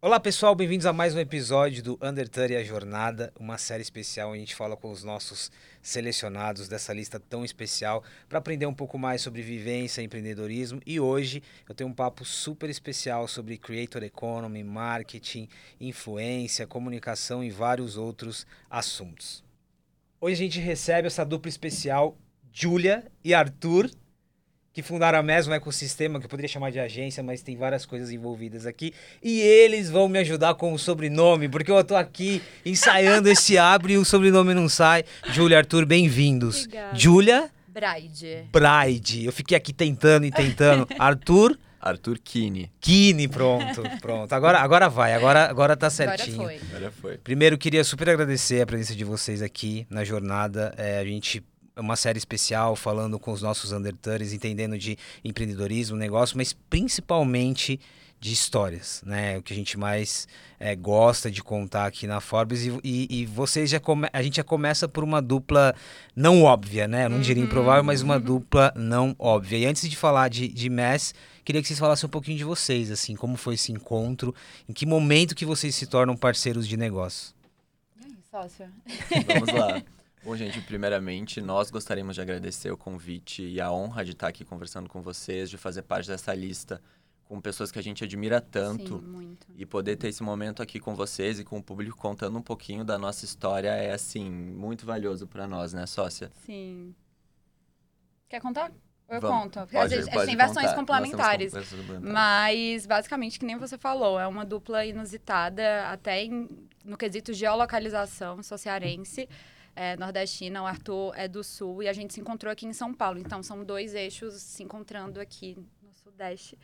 Olá pessoal, bem-vindos a mais um episódio do Under 30 a Jornada, uma série especial onde a gente fala com os nossos selecionados dessa lista tão especial para aprender um pouco mais sobre vivência empreendedorismo. E hoje eu tenho um papo super especial sobre creator economy, marketing, influência, comunicação e vários outros assuntos. Hoje a gente recebe essa dupla especial, Julia e Arthur que fundaram a mesma ecossistema, que eu poderia chamar de agência, mas tem várias coisas envolvidas aqui. E eles vão me ajudar com o sobrenome, porque eu tô aqui ensaiando esse abre e o sobrenome não sai. Júlia, Arthur, bem-vindos. Júlia? Braide. Braide. Eu fiquei aqui tentando e tentando. Arthur? Arthur Kine. Kine, pronto, pronto. Agora, agora vai, agora, agora tá certinho. Agora foi. Agora foi. Primeiro, queria super agradecer a presença de vocês aqui na jornada. É, a gente uma série especial falando com os nossos undertunners, entendendo de empreendedorismo, negócio, mas principalmente de histórias, né? O que a gente mais é, gosta de contar aqui na Forbes e, e, e vocês já come... a gente já começa por uma dupla não óbvia, né? Eu não diria improvável, mas uma dupla não óbvia. E antes de falar de, de Mess, queria que vocês falassem um pouquinho de vocês, assim, como foi esse encontro, em que momento que vocês se tornam parceiros de negócio. E aí, sócio? Vamos lá. Bom, gente, primeiramente, nós gostaríamos de agradecer o convite e a honra de estar aqui conversando com vocês, de fazer parte dessa lista com pessoas que a gente admira tanto. Sim, muito. E poder ter esse momento aqui com vocês e com o público contando um pouquinho da nossa história é, assim, muito valioso para nós, né, sócia? Sim. Quer contar? Eu Vamos. conto? Pode- às vezes pode tem versões contar. Complementares. complementares. Mas, basicamente, que nem você falou, é uma dupla inusitada, até em- no quesito geolocalização, sou cearense, é, nordestina, o Arthur é do sul, e a gente se encontrou aqui em São Paulo. Então, são dois eixos se encontrando aqui no Sudeste.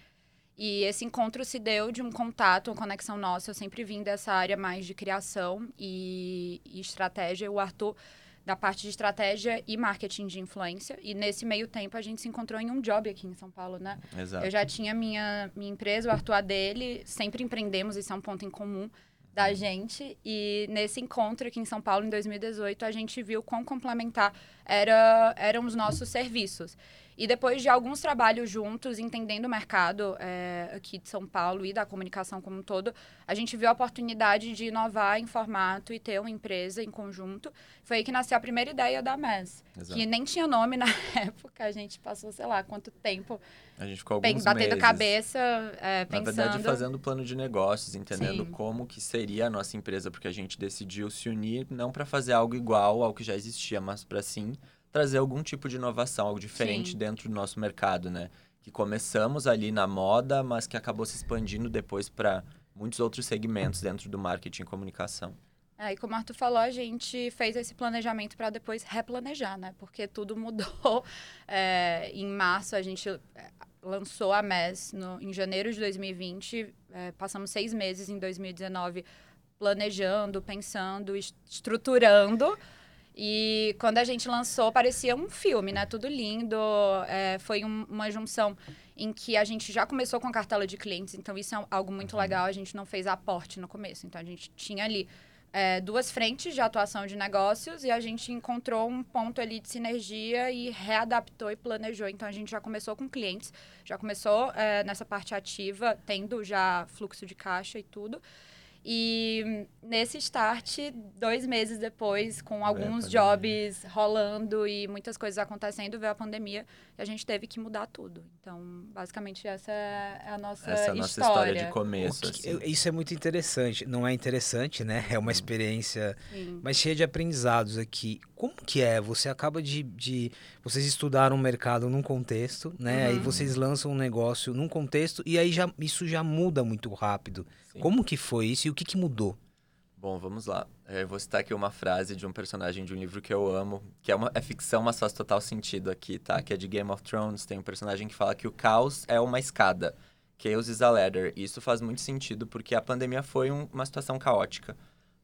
E esse encontro se deu de um contato, uma conexão nossa. Eu sempre vim dessa área mais de criação e, e estratégia. O Arthur da parte de estratégia e marketing de influência. E nesse meio tempo a gente se encontrou em um job aqui em São Paulo, né? Exato. Eu já tinha minha, minha empresa, o Arthur a dele, sempre empreendemos, isso é um ponto em comum da gente. E nesse encontro aqui em São Paulo, em 2018, a gente viu quão complementar era, eram os nossos serviços. E depois de alguns trabalhos juntos, entendendo o mercado é, aqui de São Paulo e da comunicação como um todo, a gente viu a oportunidade de inovar em formato e ter uma empresa em conjunto. Foi aí que nasceu a primeira ideia da MES, Exato. que nem tinha nome na época. A gente passou, sei lá, quanto tempo A gente ficou alguns batendo meses. cabeça, é, Na pensando. verdade, fazendo plano de negócios, entendendo Sim. como que seria a nossa empresa, porque a gente decidiu se unir não para fazer algo igual ao que já existia, mas para sim trazer algum tipo de inovação, algo diferente Sim. dentro do nosso mercado, né? Que começamos ali na moda, mas que acabou se expandindo depois para muitos outros segmentos dentro do marketing e comunicação. É, e como o Arthur falou, a gente fez esse planejamento para depois replanejar, né? Porque tudo mudou. É, em março, a gente é, lançou a MES no, em janeiro de 2020. É, passamos seis meses em 2019 planejando, pensando, es- estruturando. E quando a gente lançou, parecia um filme, né? Tudo lindo. É, foi um- uma junção em que a gente já começou com a cartela de clientes, então isso é algo muito legal. A gente não fez aporte no começo, então a gente tinha ali é, duas frentes de atuação de negócios e a gente encontrou um ponto ali de sinergia e readaptou e planejou. Então a gente já começou com clientes, já começou é, nessa parte ativa, tendo já fluxo de caixa e tudo. E nesse start, dois meses depois, com alguns pandemia. jobs rolando e muitas coisas acontecendo, veio a pandemia e a gente teve que mudar tudo. Então, basicamente, essa é a nossa Essa é a nossa história. história de começo. Que- assim. eu- isso é muito interessante. Não é interessante, né? É uma experiência Sim. mas cheia de aprendizados aqui. Como que é? Você acaba de, de- Vocês estudaram o mercado num contexto, né? Aí Uhum. vocês lançam um negócio num contexto e aí já, isso já muda muito rápido. Sim. Como que foi isso e o que, que mudou? Bom, vamos lá. É, Eu vou citar aqui uma frase de um personagem de um livro que eu amo, que é, uma, é ficção, mas faz total sentido aqui, tá? Que é de Game of Thrones. Tem um personagem que fala que o caos é uma escada. Chaos is a ladder. E isso faz muito sentido porque a pandemia foi um- uma situação caótica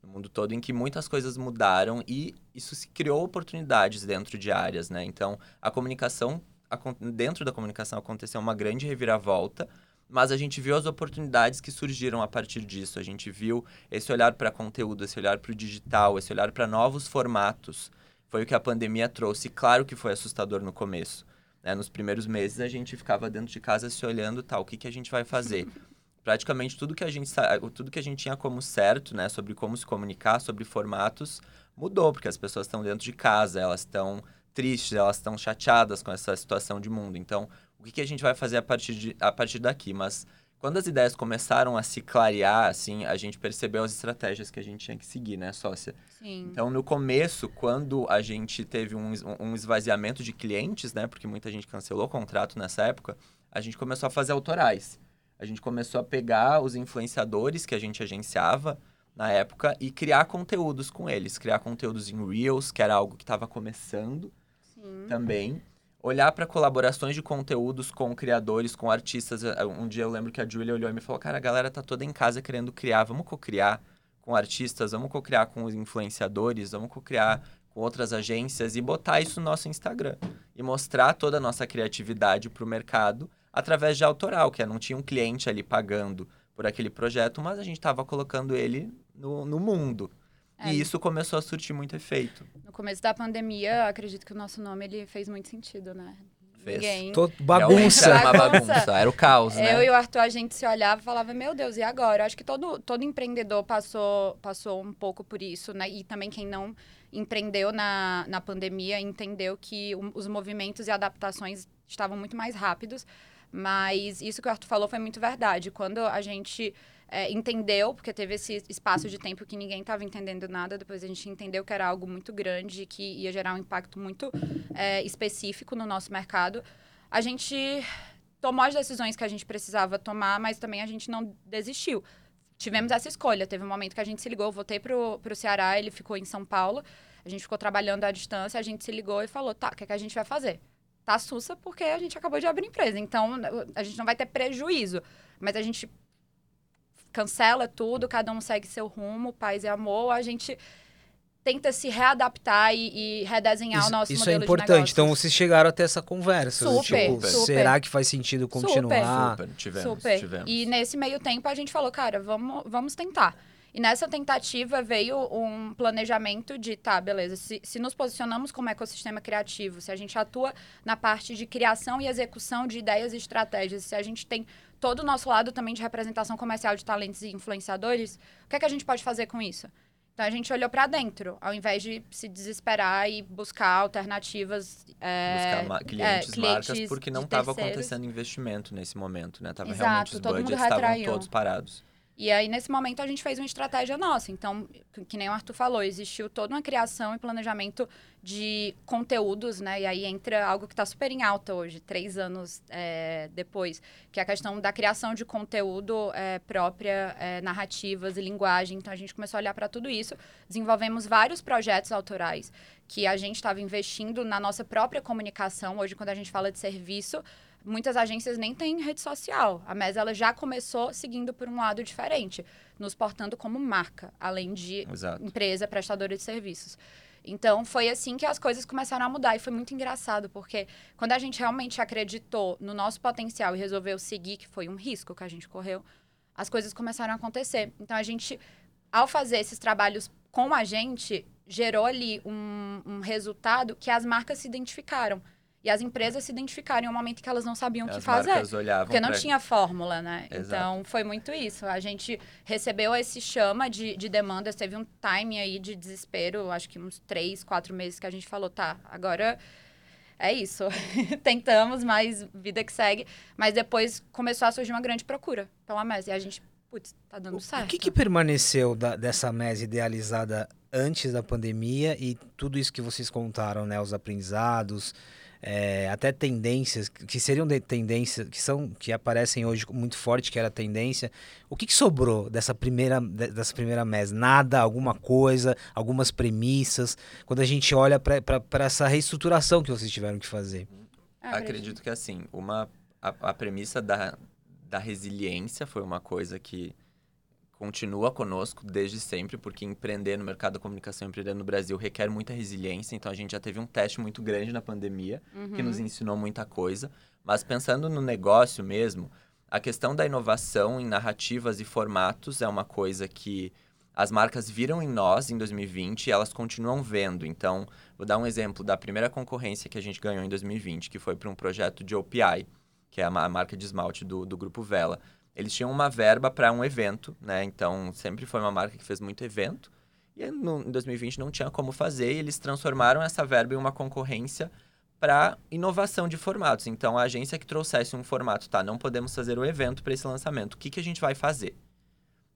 no mundo todo em que muitas coisas mudaram e isso se criou oportunidades dentro de áreas, né? Então, a comunicação, acon- dentro da comunicação aconteceu uma grande reviravolta, mas a gente viu as oportunidades que surgiram a partir disso. A gente viu esse olhar para conteúdo, esse olhar para o digital, esse olhar para novos formatos. Foi o que a pandemia trouxe. Claro que foi assustador no começo. né? Nos primeiros meses a gente ficava dentro de casa se olhando, tal, o que, que a gente vai fazer? praticamente tudo que a gente tudo que a gente tinha como certo, né, sobre como se comunicar, sobre formatos, mudou, porque as pessoas estão dentro de casa, elas estão tristes, elas estão chateadas com essa situação de mundo. Então, o que, que a gente vai fazer a partir, de, a partir daqui? Mas quando as ideias começaram a se clarear, assim, a gente percebeu as estratégias que a gente tinha que seguir, né, sócia? Sim. Então, no começo, quando a gente teve um, um esvaziamento de clientes, né, porque muita gente cancelou o contrato nessa época, a gente começou a fazer autorais. A gente começou a pegar os influenciadores que a gente agenciava na época e criar conteúdos com eles. Criar conteúdos em Reels, que era algo que estava começando Sim. também olhar para colaborações de conteúdos com criadores, com artistas. Eh, um dia eu lembro que a Julia olhou e me falou: Cara, a galera tá toda em casa querendo criar, vamos co-criar com artistas, vamos co-criar com os influenciadores, vamos co-criar com outras agências e botar isso no nosso Instagram e mostrar toda a nossa criatividade para o mercado através de autoral, que é, não tinha um cliente ali pagando por aquele projeto, mas a gente estava colocando ele no, no mundo. É. E isso começou a surtir muito efeito. No começo da pandemia, acredito que o nosso nome ele fez muito sentido, né? Fez. Ninguém... Tô bagunça. Era uma bagunça, era o caos, né? Eu e o Arthur, a gente se olhava e falava, meu Deus, e agora? Eu acho que todo, todo empreendedor passou, passou um pouco por isso, né? E também quem não empreendeu na, na pandemia entendeu que o, os movimentos e adaptações estavam muito mais rápidos. Mas isso que o Arthur falou foi muito verdade. Quando a gente é, entendeu, porque teve esse espaço de tempo que ninguém estava entendendo nada, depois a gente entendeu que era algo muito grande, que ia gerar um impacto muito é, específico no nosso mercado. A gente tomou as decisões que a gente precisava tomar, mas também a gente não desistiu. Tivemos essa escolha. Teve um momento que a gente se ligou, eu voltei para o Ceará, ele ficou em São Paulo, a gente ficou trabalhando à distância, a gente se ligou e falou, tá, o que, é que a gente vai fazer? Tá sussa porque a gente acabou de abrir empresa, então a gente não vai ter prejuízo, mas a gente cancela tudo, cada um segue seu rumo, paz e amor, a gente tenta se readaptar e, e redesenhar isso, o nosso isso modelo é importante. Então vocês chegaram até essa conversa. Super, tipo, super. será que faz sentido continuar? Super, tivemos, super. tivemos. E nesse meio tempo a gente falou, cara, vamos, vamos tentar. E nessa tentativa veio um planejamento de, tá, beleza, se, se nos posicionamos como ecossistema criativo, se a gente atua na parte de criação e execução de ideias e estratégias, se a gente tem todo o nosso lado também de representação comercial de talentos e influenciadores, o que é que a gente pode fazer com isso? Então a gente olhou para dentro, ao invés de se desesperar e buscar alternativas. É, buscar clientes, é, marcas, porque não estava acontecendo investimento nesse momento, né? Tava realmente os budgets estavam todos parados. E aí, nesse momento, a gente fez uma estratégia nossa. Então, que nem o Arthur falou, existiu toda uma criação e planejamento de conteúdos, né? E aí entra algo que está super em alta hoje, três anos é, depois, que é a questão da criação de conteúdo é, própria, é, narrativas e linguagem. Então, a gente começou a olhar para tudo isso. Desenvolvemos vários projetos autorais que a gente estava investindo na nossa própria comunicação. Hoje, quando a gente fala de serviço, muitas agências nem têm rede social. A MES ela já começou seguindo por um lado diferente, nos portando como marca, além de Exato. empresa prestadora de serviços. Então, foi assim que as coisas começaram a mudar. E foi muito engraçado, porque quando a gente realmente acreditou no nosso potencial e resolveu seguir, que foi um risco que a gente correu, as coisas começaram a acontecer. Então, a gente, ao fazer esses trabalhos com a gente, gerou ali um, um resultado que as marcas se identificaram. E as empresas se identificaram em um momento que elas não sabiam o que fazer. porque não pra... tinha fórmula, né? Exato. Então, foi muito isso. A gente recebeu esse chama de, de demandas, teve um time aí de desespero, acho que uns três, quatro meses que a gente falou, tá, agora é isso. Tentamos, mas vida que segue. Mas depois começou a surgir uma grande procura pela MES. E a gente, putz, tá dando certo. O que, que permaneceu da, dessa MES idealizada antes da pandemia e tudo isso que vocês contaram, né? Os aprendizados é, até tendências que seriam de tendências que são que aparecem hoje muito forte que era tendência. O que, que sobrou dessa primeira dessa primeira mês nada alguma coisa algumas premissas? Quando a gente olha para essa reestruturação que vocês tiveram que fazer. Ah, acredito que assim uma a, a premissa da, da resiliência foi uma coisa que continua conosco desde sempre, porque empreender no mercado da comunicação, empreender no Brasil requer muita resiliência. Então a gente já teve um teste muito grande na pandemia, uhum. que nos ensinou muita coisa. Mas pensando no negócio mesmo, a questão da inovação em narrativas e formatos é uma coisa que as marcas viram em nós em 2020 e elas continuam vendo. Então, vou dar um exemplo da primeira concorrência que a gente ganhou em 2020, que foi para um projeto de OPI, que é a marca de esmalte do, do Grupo Vela eles tinham uma verba para um evento, né? Então, sempre foi uma marca que fez muito evento. E no, em 2020 não tinha como fazer, e eles transformaram essa verba em uma concorrência para inovação de formatos. Então, a agência que trouxesse um formato, tá, não podemos fazer o evento para esse lançamento, o que, que a gente vai fazer?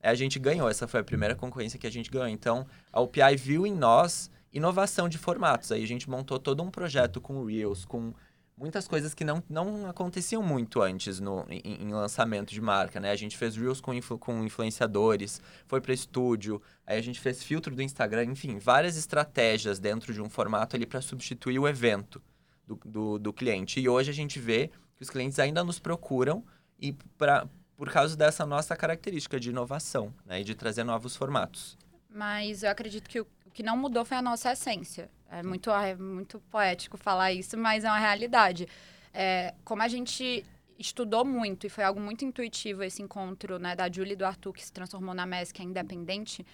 É, a gente ganhou, essa foi a primeira concorrência que a gente ganhou. Então, a UPI viu em nós inovação de formatos. Aí a gente montou todo um projeto com Reels, com muitas coisas que não, não aconteciam muito antes no, em, em lançamento de marca, né? A gente fez Reels com, influ, com influenciadores, foi para estúdio, aí a gente fez filtro do Instagram, enfim, várias estratégias dentro de um formato ali para substituir o evento do, do, do, cliente. E hoje a gente vê que os clientes ainda nos procuram e pra, por causa dessa nossa característica de inovação, né? E de trazer novos formatos. Mas eu acredito que o que não mudou foi a nossa essência. É muito, é muito poético falar isso, mas é uma realidade. É, como a gente estudou muito e foi algo muito intuitivo esse encontro né, da Julie e do Arthur, que se transformou na MES, que é independente,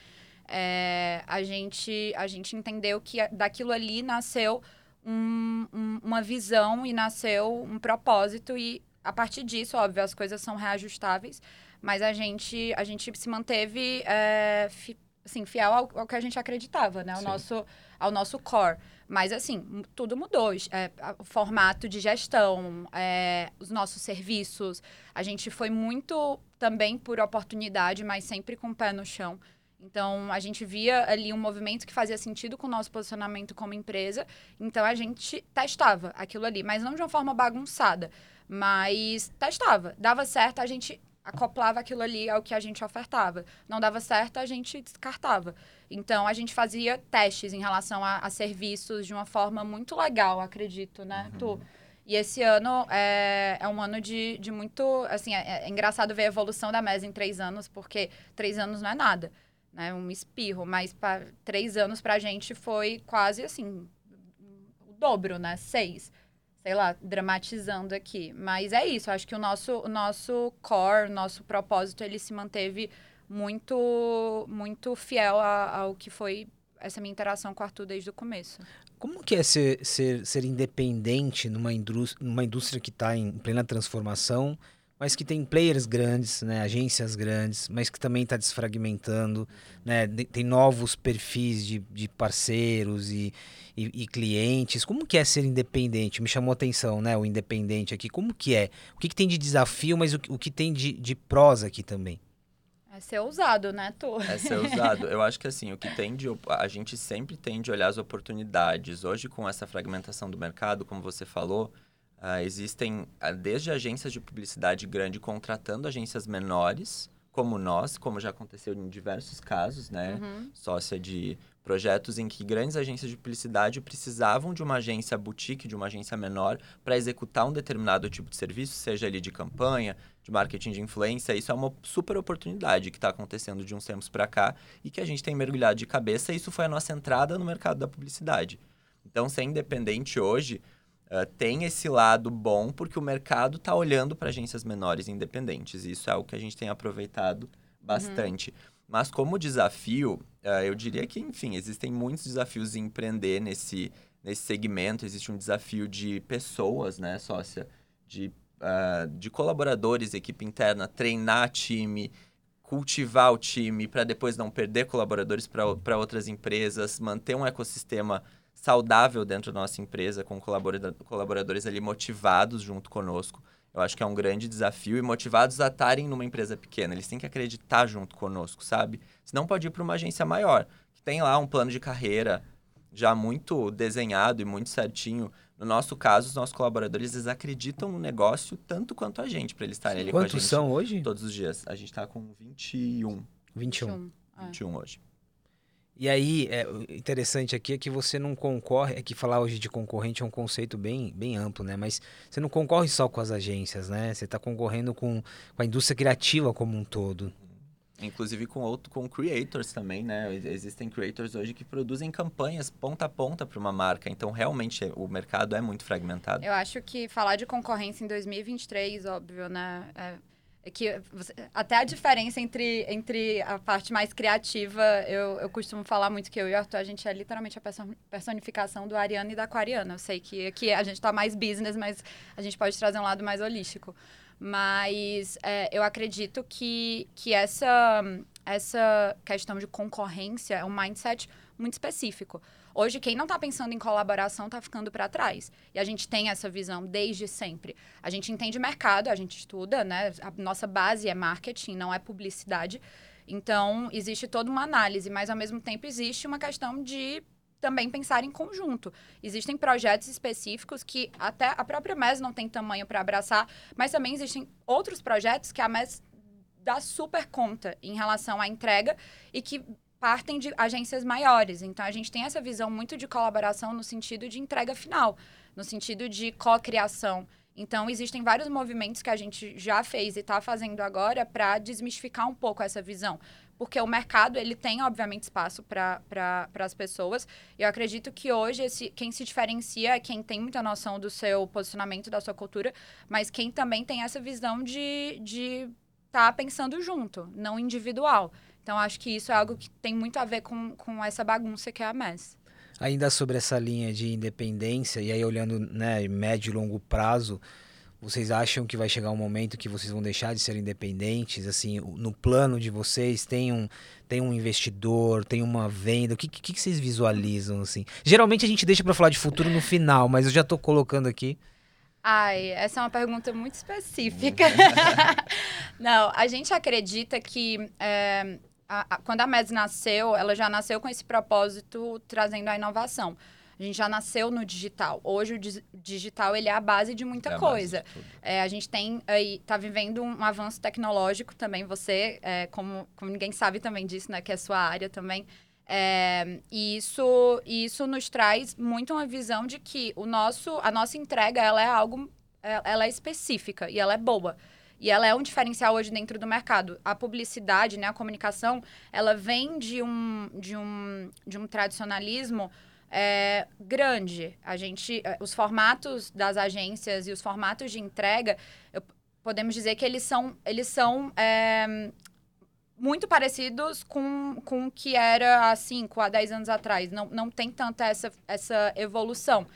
é, a, gente, a gente entendeu que daquilo ali nasceu um, um, uma visão e nasceu um propósito e a partir disso, óbvio, as coisas são reajustáveis, mas a gente, a gente se manteve é, fi, assim, fiel ao, ao, que a gente acreditava, né? Ao nosso, ao nosso core. Mas, assim, tudo mudou. É, o formato de gestão, é, os nossos serviços. A gente foi muito também por oportunidade, mas sempre com o pé no chão. Então, a gente via ali um movimento que fazia sentido com o nosso posicionamento como empresa. Então, a gente testava aquilo ali, mas não de uma forma bagunçada. Mas testava. Dava certo, a gente acoplava aquilo ali ao que a gente ofertava. Não dava certo, a gente descartava. Então, a gente fazia testes em relação a, a serviços de uma forma muito legal, acredito, né, uhum. Tu? E esse ano é, é um ano de, de muito... Assim, é, é engraçado ver a evolução da MES em três anos, porque três anos não é nada, né? Um espirro. Mas pra, três anos pra gente foi quase, assim, o dobro, né? Seis sei lá, dramatizando aqui. Mas é isso, acho que o nosso, o nosso core, nosso propósito, ele se manteve muito, muito fiel a, ao que foi essa minha interação com o Arthur desde o começo. Como que é ser, ser, ser independente numa indústria, numa indústria que está em plena transformação, mas que tem players grandes, né, agências grandes, mas que também está desfragmentando, né, tem novos perfis de, de parceiros e, e, e, clientes. Como que é ser independente? Me chamou a atenção, né, o independente aqui. Como que é? O que, que tem de desafio, mas o, o que tem de, de prosa aqui também? É ser ousado, né, Tu? É ser ousado. Eu acho que assim, o que tem de. A gente sempre tem de olhar as oportunidades. Hoje, com essa fragmentação do mercado, como você falou, Uh, existem uh, desde agências de publicidade grande contratando agências menores, como nós, como já aconteceu em diversos casos, né? Uhum. Sócia de projetos em que grandes agências de publicidade precisavam de uma agência boutique, de uma agência menor, para executar um determinado tipo de serviço, seja ali de campanha, de marketing de influência. Isso é uma super oportunidade que está acontecendo de uns tempos para cá e que a gente tem mergulhado de cabeça. Isso foi a nossa entrada no mercado da publicidade. Então, ser independente hoje Uh, tem esse lado bom porque o mercado está olhando para agências menores independentes. E isso é algo que a gente tem aproveitado bastante. Uhum. Mas como desafio, uh, eu diria que, enfim, existem muitos desafios em empreender nesse, nesse segmento. Existe um desafio de pessoas, né, sócia? De, uh, de colaboradores, equipe interna, treinar time, cultivar o time para depois não perder colaboradores para outras empresas, manter um ecossistema saudável dentro da nossa empresa, com colaboradores ali motivados junto conosco. Eu acho que é um grande desafio e motivados a estarem numa empresa pequena. Eles têm que acreditar junto conosco, sabe? Senão pode ir para uma agência maior, que tem lá um plano de carreira já muito desenhado e muito certinho. No nosso caso, os nossos colaboradores eles acreditam no negócio tanto quanto a gente, para eles estarem ali Quantos com a gente. são hoje? Todos os dias. A gente está com 21. 21. 21, 21 hoje. E aí, é, interessante aqui é que você não concorre, é que falar hoje de concorrente é um conceito bem, bem amplo, né? Mas você não concorre só com as agências, né? Você está concorrendo com, com a indústria criativa como um todo. Inclusive com outro, com creators também, né? Existem creators hoje que produzem campanhas ponta a ponta para uma marca. Então, realmente, o mercado é muito fragmentado. Eu acho que falar de concorrência em 2023, óbvio, né? É que você, até a diferença entre, entre a parte mais criativa, eu, eu costumo falar muito que eu e o Arthur, a gente é literalmente a personificação do Ariano e da Aquariana. Eu sei que aqui a gente está mais business, mas a gente pode trazer um lado mais holístico. Mas é, eu acredito que, que essa, essa questão de concorrência é um mindset muito específico. Hoje, quem não está pensando em colaboração está ficando para trás. E a gente tem essa visão desde sempre. A gente entende mercado, a gente estuda, né? A nossa base é marketing, não é publicidade. Então, existe toda uma análise, mas ao mesmo tempo existe uma questão de também pensar em conjunto. Existem projetos específicos que até a própria MES não tem tamanho para abraçar, mas também existem outros projetos que a MES dá super conta em relação à entrega e que partem de agências maiores. Então a gente tem essa visão muito de colaboração no sentido de entrega final, no sentido de co-criação. Então existem vários movimentos que a gente já fez e está fazendo agora para desmistificar um pouco essa visão porque o mercado ele tem obviamente espaço para as pessoas. Eu acredito que hoje esse, quem se diferencia é quem tem muita noção do seu posicionamento, da sua cultura, mas quem também tem essa visão de estar de tá pensando junto, não individual. Então acho que isso é algo que tem muito a ver com, com essa bagunça que é a MES. Ainda sobre essa linha de independência, e aí olhando né, médio e longo prazo, vocês acham que vai chegar um momento que vocês vão deixar de ser independentes? Assim, no plano de vocês tem um, tem um investidor, tem uma venda? O que, que, que vocês visualizam assim? Geralmente a gente deixa para falar de futuro no final, mas eu já estou colocando aqui. Ai, essa é uma pergunta muito específica. Não, a gente acredita que é, a, a, quando a MES nasceu, ela já nasceu com esse propósito trazendo a inovação. A gente já nasceu no digital. Hoje o digital ele é a base de muita é coisa. De é, a gente tem aí tá vivendo um avanço tecnológico também. Você, é, como, como ninguém sabe também disso, né, que é sua área também. É, e isso, isso nos traz muito uma visão de que o nosso, a nossa entrega ela é algo, é, ela é específica e ela é boa. E ela é um diferencial hoje dentro do mercado. A publicidade, né, a comunicação, ela vem de um, de um, de um tradicionalismo é, grande. A gente, é, os formatos das agências e os formatos de entrega, eu, podemos dizer que eles são, eles são é, muito parecidos com, com o que era há 5, há 10 anos atrás. Não, não tem tanta essa, essa evolução.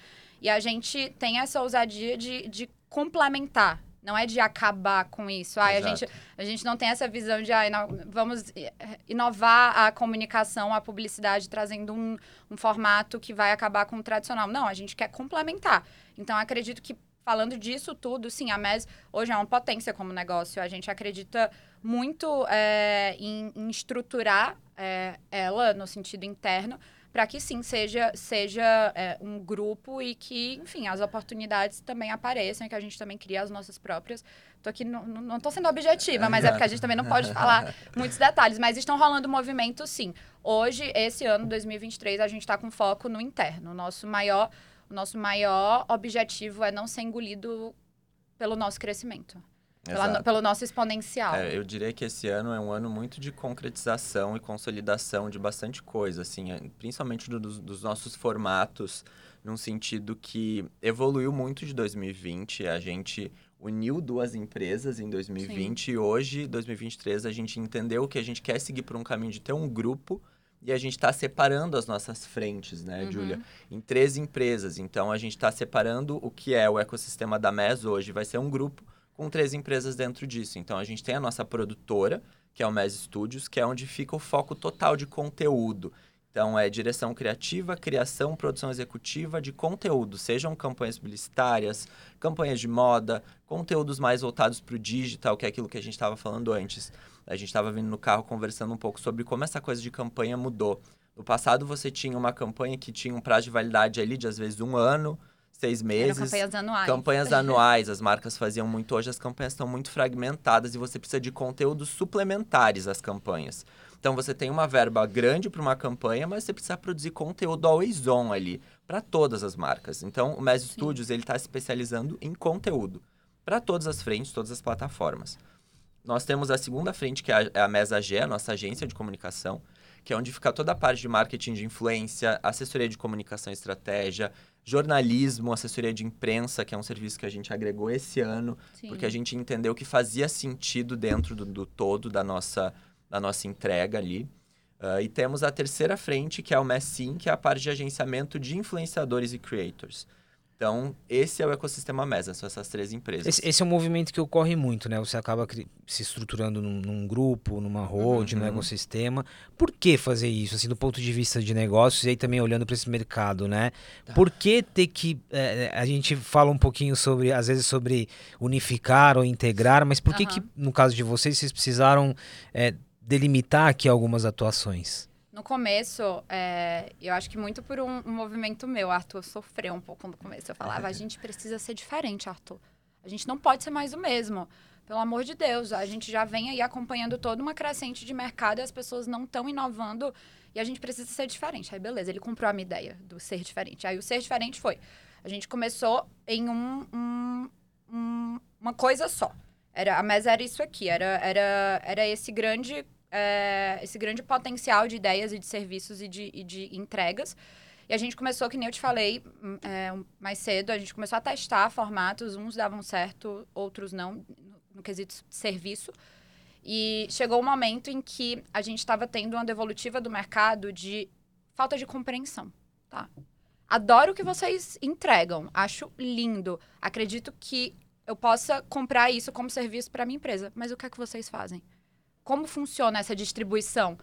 E a gente tem essa ousadia de, de complementar não é de acabar com isso. A, gente, a gente não tem essa visão de ai, não, vamos inovar a comunicação, a publicidade, trazendo um, um formato que vai acabar com o tradicional. Não, a gente quer complementar. Então, acredito que falando disso tudo, sim, a MES hoje é uma potência como negócio. A gente acredita muito é, em, em, estruturar é, ela no sentido interno para que sim seja, seja é, um grupo e que, enfim, as oportunidades também apareçam e que a gente também cria as nossas próprias. Tô aqui, não, não tô sendo objetiva, mas é porque a gente também não pode falar muitos detalhes, mas estão rolando movimentos sim. Hoje, esse ano, 2023, a gente está com foco no interno. O nosso maior, o nosso maior objetivo é não ser engolido pelo nosso crescimento. Pela, pelo nosso exponencial. É, eu diria que esse ano é um ano muito de concretização e consolidação de bastante coisa, assim, é, principalmente do, dos nossos formatos, num sentido que evoluiu muito de 2020. A gente uniu duas empresas em 2020 Sim. e hoje, 2023, a gente entendeu que a gente quer seguir por um caminho de ter um grupo e a gente está separando as nossas frentes, né, uhum. Júlia? Em três empresas. Então, a gente está separando o que é o ecossistema da MES hoje. Vai ser um grupo com três empresas dentro disso. Então a gente tem a nossa produtora, que é o MES Studios, que é onde fica o foco total de conteúdo. Então, é direção criativa, criação, produção executiva de conteúdo, sejam campanhas publicitárias, campanhas de moda, conteúdos mais voltados para o digital, que é aquilo que a gente estava falando antes. A gente estava vindo no carro conversando um pouco sobre como essa coisa de campanha mudou. No passado, você tinha uma campanha que tinha um prazo de validade ali de às vezes um ano, seis meses. Eram campanhas anuais. Campanhas anuais, as marcas faziam muito. Hoje as campanhas estão muito fragmentadas e você precisa de conteúdos suplementares às campanhas. Então você tem uma verba grande para uma campanha, mas você precisa produzir conteúdo always on ali para todas as marcas. Então o Mes Studios ele está especializando em conteúdo para todas as frentes, todas as plataformas. Nós temos a segunda frente que é a é Mes AG, a nossa agência de comunicação, que é onde fica toda a parte de marketing de influência, assessoria de comunicação e estratégia, jornalismo, assessoria de imprensa, que é um serviço que a gente agregou esse ano, Sim. porque a gente entendeu que fazia sentido dentro do, do todo da nossa, da nossa entrega ali. Uh, e temos a terceira frente, que é o Messim, que é a parte de agenciamento de influenciadores e creators. Então, esse é o ecossistema Mesa, são essas três empresas. Esse, esse, é um movimento que ocorre muito, né? Você acaba se estruturando num, num grupo, numa road, uhum. no ecossistema. Por que fazer isso, assim, do ponto de vista de negócios e aí também olhando para esse mercado, né? Tá. Por que ter que... É, a gente fala um pouquinho sobre, às vezes, sobre unificar ou integrar, mas por que, uhum. que no caso de vocês, vocês precisaram é, delimitar aqui algumas atuações? No começo, é, eu acho que muito por um, um, movimento meu, Arthur sofreu um pouco no começo. Eu falava, a gente precisa ser diferente, Arthur. A gente não pode ser mais o mesmo. Pelo amor de Deus, a gente já vem aí acompanhando toda uma crescente de mercado e as pessoas não estão inovando e a gente precisa ser diferente. Aí, beleza, ele comprou a minha ideia do ser diferente. Aí, o ser diferente foi: a gente começou em um, um, um uma coisa só. Era, a mesa era isso aqui, era, era, era esse grande é, esse grande potencial de ideias e de serviços e de, e de entregas. E a gente começou, que nem eu te falei é, mais cedo, a gente começou a testar formatos, uns davam certo, outros não, no, quesito serviço. E chegou um momento em que a gente estava tendo uma devolutiva do mercado de falta de compreensão, tá? Adoro o que vocês entregam, acho lindo. Acredito que eu possa comprar isso como serviço para minha empresa, mas o que é que vocês fazem? Como funciona essa distribuição.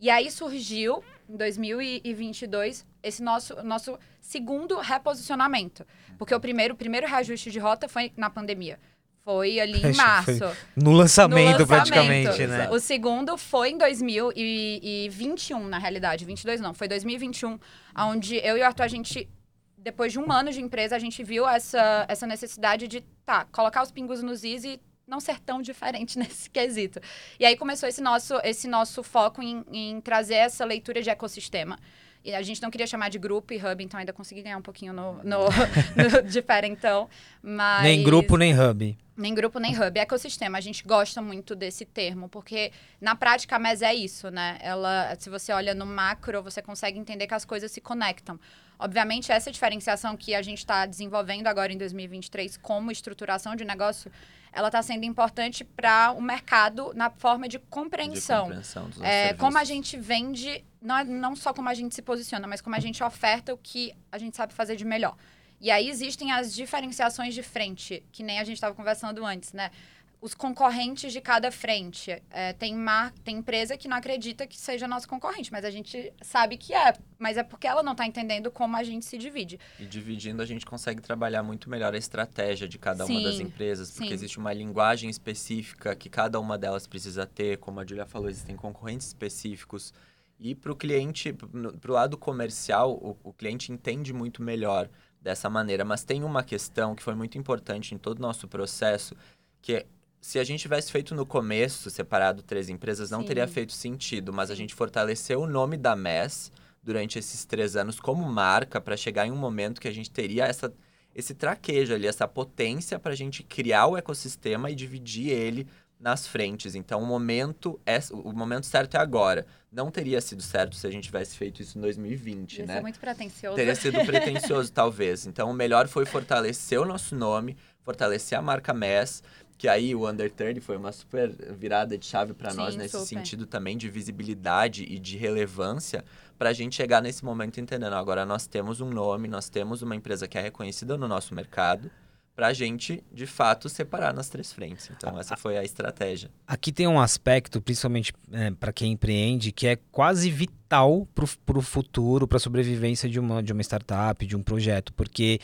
E aí surgiu, em 2022, esse nosso, nosso segundo reposicionamento. Porque o primeiro, o primeiro reajuste de rota foi na pandemia. Foi ali em março. No lançamento, no lançamento, praticamente, né? O segundo foi em 2021, na realidade. 22 não, foi 2021, onde eu e o Arthur, a gente, depois de um ano de empresa, a gente viu essa, essa necessidade de, tá, colocar os pingos nos is e não ser tão diferente nesse quesito. E aí começou esse nosso, esse nosso foco em, em trazer essa leitura de ecossistema. E a gente não queria chamar de grupo e hub, então ainda consegui ganhar um pouquinho no, no, no diferentão. Mas... Nem grupo, nem hub. Nem grupo, nem hub. Ecossistema. A gente gosta muito desse termo, porque na prática a MES é isso, né? Ela, se você olha no macro, você consegue entender que as coisas se conectam. Obviamente, essa diferenciação que a gente está desenvolvendo agora em 2023 como estruturação de negócio ela está sendo importante para o mercado na forma de compreensão. De compreensão dos é, como a gente vende, não, é, não só como a gente se posiciona, mas como a gente oferta o que a gente sabe fazer de melhor. E aí existem as diferenciações de frente, que nem a gente estava conversando antes, né? Os concorrentes de cada frente. É, tem, mar... tem empresa que não acredita que seja nosso concorrente, mas a gente sabe que é. Mas é porque ela não está entendendo como a gente se divide. E dividindo, a gente consegue trabalhar muito melhor a estratégia de cada sim, uma das empresas, porque sim. existe uma linguagem específica que cada uma delas precisa ter. Como a Julia falou, existem concorrentes específicos. E para o cliente, para o lado comercial, o, o cliente entende muito melhor dessa maneira. Mas tem uma questão que foi muito importante em todo o nosso processo, que é se a gente tivesse feito no começo, separado três empresas, não Sim. teria feito sentido, mas a gente fortaleceu o nome da MES durante esses três anos como marca para chegar em um momento que a gente teria essa, esse traquejo ali, essa potência para a gente criar o ecossistema e dividir ele nas frentes. Então, o momento é o momento certo é agora. Não teria sido certo se a gente tivesse feito isso em 2020, Ia né? Ser muito pretencioso. Teria sido pretencioso, talvez. Então, o melhor foi fortalecer o nosso nome, fortalecer a marca MES que aí o Under 30 foi uma super virada de chave para nós nesse super. sentido também de visibilidade e de relevância para a gente chegar nesse momento entendendo. Agora nós temos um nome, nós temos uma empresa que é reconhecida no nosso mercado para a gente, de fato, separar nas três frentes. Então, essa foi a estratégia. Aqui tem um aspecto, principalmente é, para quem empreende, que é quase vital para o futuro, para a sobrevivência de uma, de uma startup, de um projeto, porque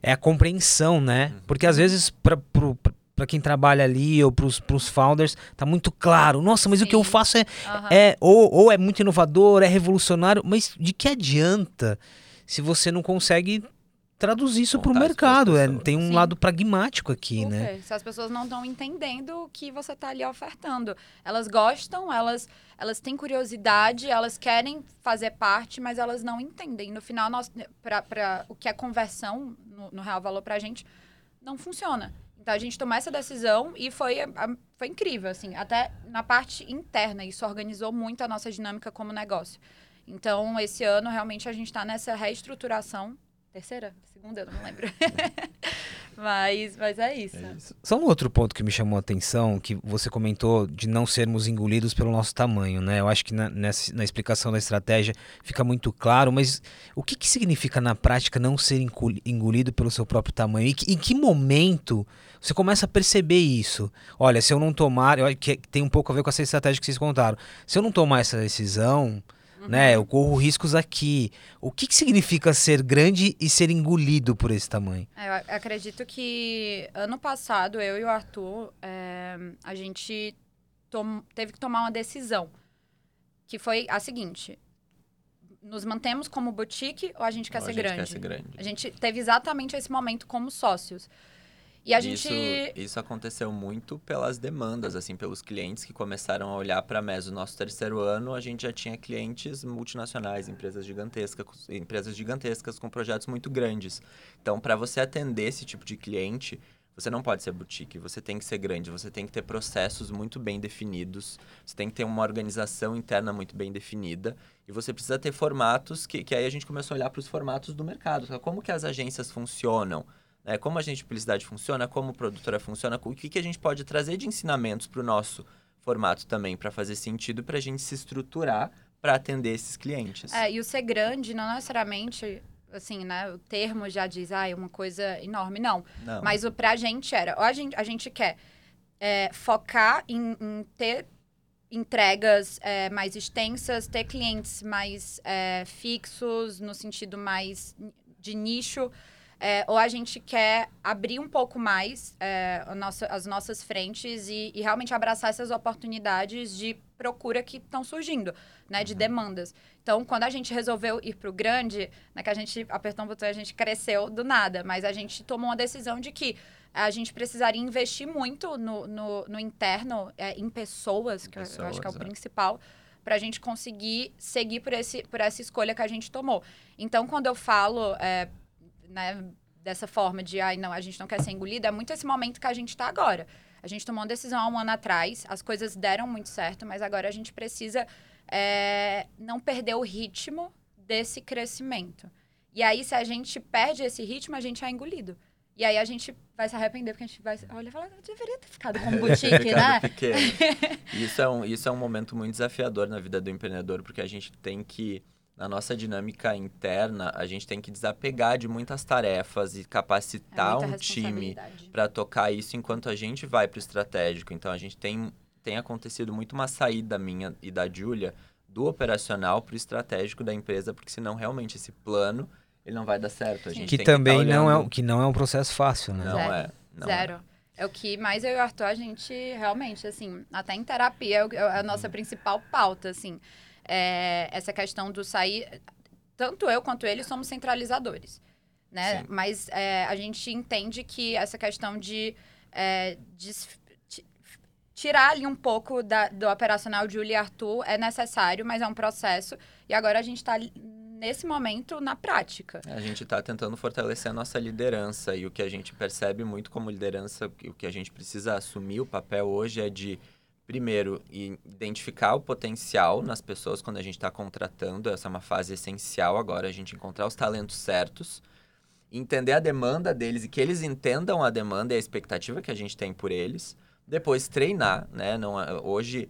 é a compreensão, né? Uhum. Porque às vezes, para para quem trabalha ali ou para os founders, tá muito claro. Nossa, mas Sim. o que eu faço é, uhum. é ou, ou é muito inovador, é revolucionário, mas de que adianta se você não consegue traduzir isso para o mercado. É, tem um Sim. lado pragmático aqui, okay. né? Se as pessoas não estão entendendo o que você está ali ofertando. Elas gostam, elas, elas têm curiosidade, elas querem fazer parte, mas elas não entendem. No final, para o que é conversão, no, no real valor para a gente, não funciona. Então a gente tomou essa decisão e foi, foi incrível, assim, até na parte interna, isso organizou muito a nossa dinâmica como negócio. Então, esse ano, realmente, a gente está nessa reestruturação. Terceira? Segunda? Eu não lembro. Mas, mas é isso. É isso. Só um outro ponto que me chamou a atenção, que você comentou de não sermos engolidos pelo nosso tamanho, né? Eu acho que na, nessa, na explicação da estratégia fica muito claro, mas o que, que significa na prática não ser engoli- engolido pelo seu próprio tamanho? E que- em que momento você começa a perceber isso? Olha, se eu não tomar, eu que tem um pouco a ver com essa estratégia que vocês contaram. Se eu não tomar essa decisão, né, eu corro riscos aqui. O que, que significa ser grande e ser engolido por esse tamanho? É, Eu ac- acredito que ano passado, eu e o Arthur, é, a gente teve que tomar uma decisão. Que foi a seguinte: nos mantemos como boutique ou a gente quer Ou ser a gente grande? quer ser grande. A gente teve exatamente esse momento como sócios. E a gente. Isso, isso aconteceu muito pelas demandas, assim, pelos clientes que começaram a olhar para a MES. No nosso terceiro ano, a gente já tinha clientes multinacionais, empresas gigantescas, empresas gigantescas com projetos muito grandes. Então, para você atender esse tipo de cliente, você não pode ser boutique, você tem que ser grande, você tem que ter processos muito bem definidos, você tem que ter uma organização interna muito bem definida e você precisa ter formatos que, que aí a gente começou a olhar para os formatos do mercado, como que as agências funcionam, né? Como a gente de publicidade funciona, como produtora funciona, o que, que a gente pode trazer de ensinamentos para o nosso formato também, para fazer sentido, para a gente se estruturar para atender esses clientes. É, e o ser grande não necessariamente, assim, né? O termo já diz, ah, é uma coisa enorme. Não. Não. Mas o pra gente era, ou a gente, a gente quer é, focar em, em ter entregas é, mais extensas, ter clientes mais é, fixos, no sentido mais de nicho, é, ou a gente quer abrir um pouco mais é, a nossa- as nossas frentes e, e realmente abraçar essas oportunidades de procura que estão surgindo, né, de demandas. Então, quando a gente resolveu ir para o grande, né, que a gente apertou um botão e a gente cresceu do nada, mas a gente tomou uma decisão de que a gente precisaria investir muito no, no, no interno, é, em pessoas, que eu- eu acho que é o Pessoas, é. principal, para a gente conseguir seguir por, esse, por essa escolha que a gente tomou. Então, quando eu falo é, né, dessa forma de, ai, não, a gente não quer ser engolido, é muito esse momento que a gente está agora. A gente tomou uma decisão há um ano atrás, as coisas deram muito certo, mas agora a gente precisa é, não perder o ritmo desse crescimento. E aí, se a gente perde esse ritmo, a gente é engolido. E aí a gente vai se arrepender, porque a gente vai olhar e falar, eu deveria ter ficado como boutique, Ficado né? isso, é um, isso é um momento muito desafiador na vida do empreendedor, porque a gente tem que, na nossa dinâmica interna, a gente tem que desapegar de muitas tarefas e É capacitar muita um time para tocar isso enquanto a gente vai para o estratégico. Então, a gente tem, tem acontecido muito uma saída minha e da Júlia do operacional para o estratégico da empresa, porque senão realmente esse plano ele não vai dar certo. A gente Que tem tá também não, é, um- que não é um processo fácil, né? Não Zero. é. Não é. Zero. É o que mais eu e o Arthur, a gente realmente, assim, até em terapia, é é a Uhum. nossa principal pauta, assim. É essa questão do sair. Tanto eu quanto ele somos centralizadores. Né? Sim. Mas é, a gente entende que essa questão de é, ti- tirar ali um pouco da- do operacional de Julia e Arthur é necessário, mas é um processo. E agora a gente está nesse momento na prática. A gente está tentando fortalecer a nossa liderança e o que a gente percebe muito como liderança, o que a gente precisa assumir o papel hoje é de, primeiro, identificar o potencial nas pessoas quando a gente está contratando. Essa é uma fase essencial agora, a gente encontrar os talentos certos, entender a demanda deles e que eles entendam a demanda e a expectativa que a gente tem por eles. Depois treinar, né? Não, é- hoje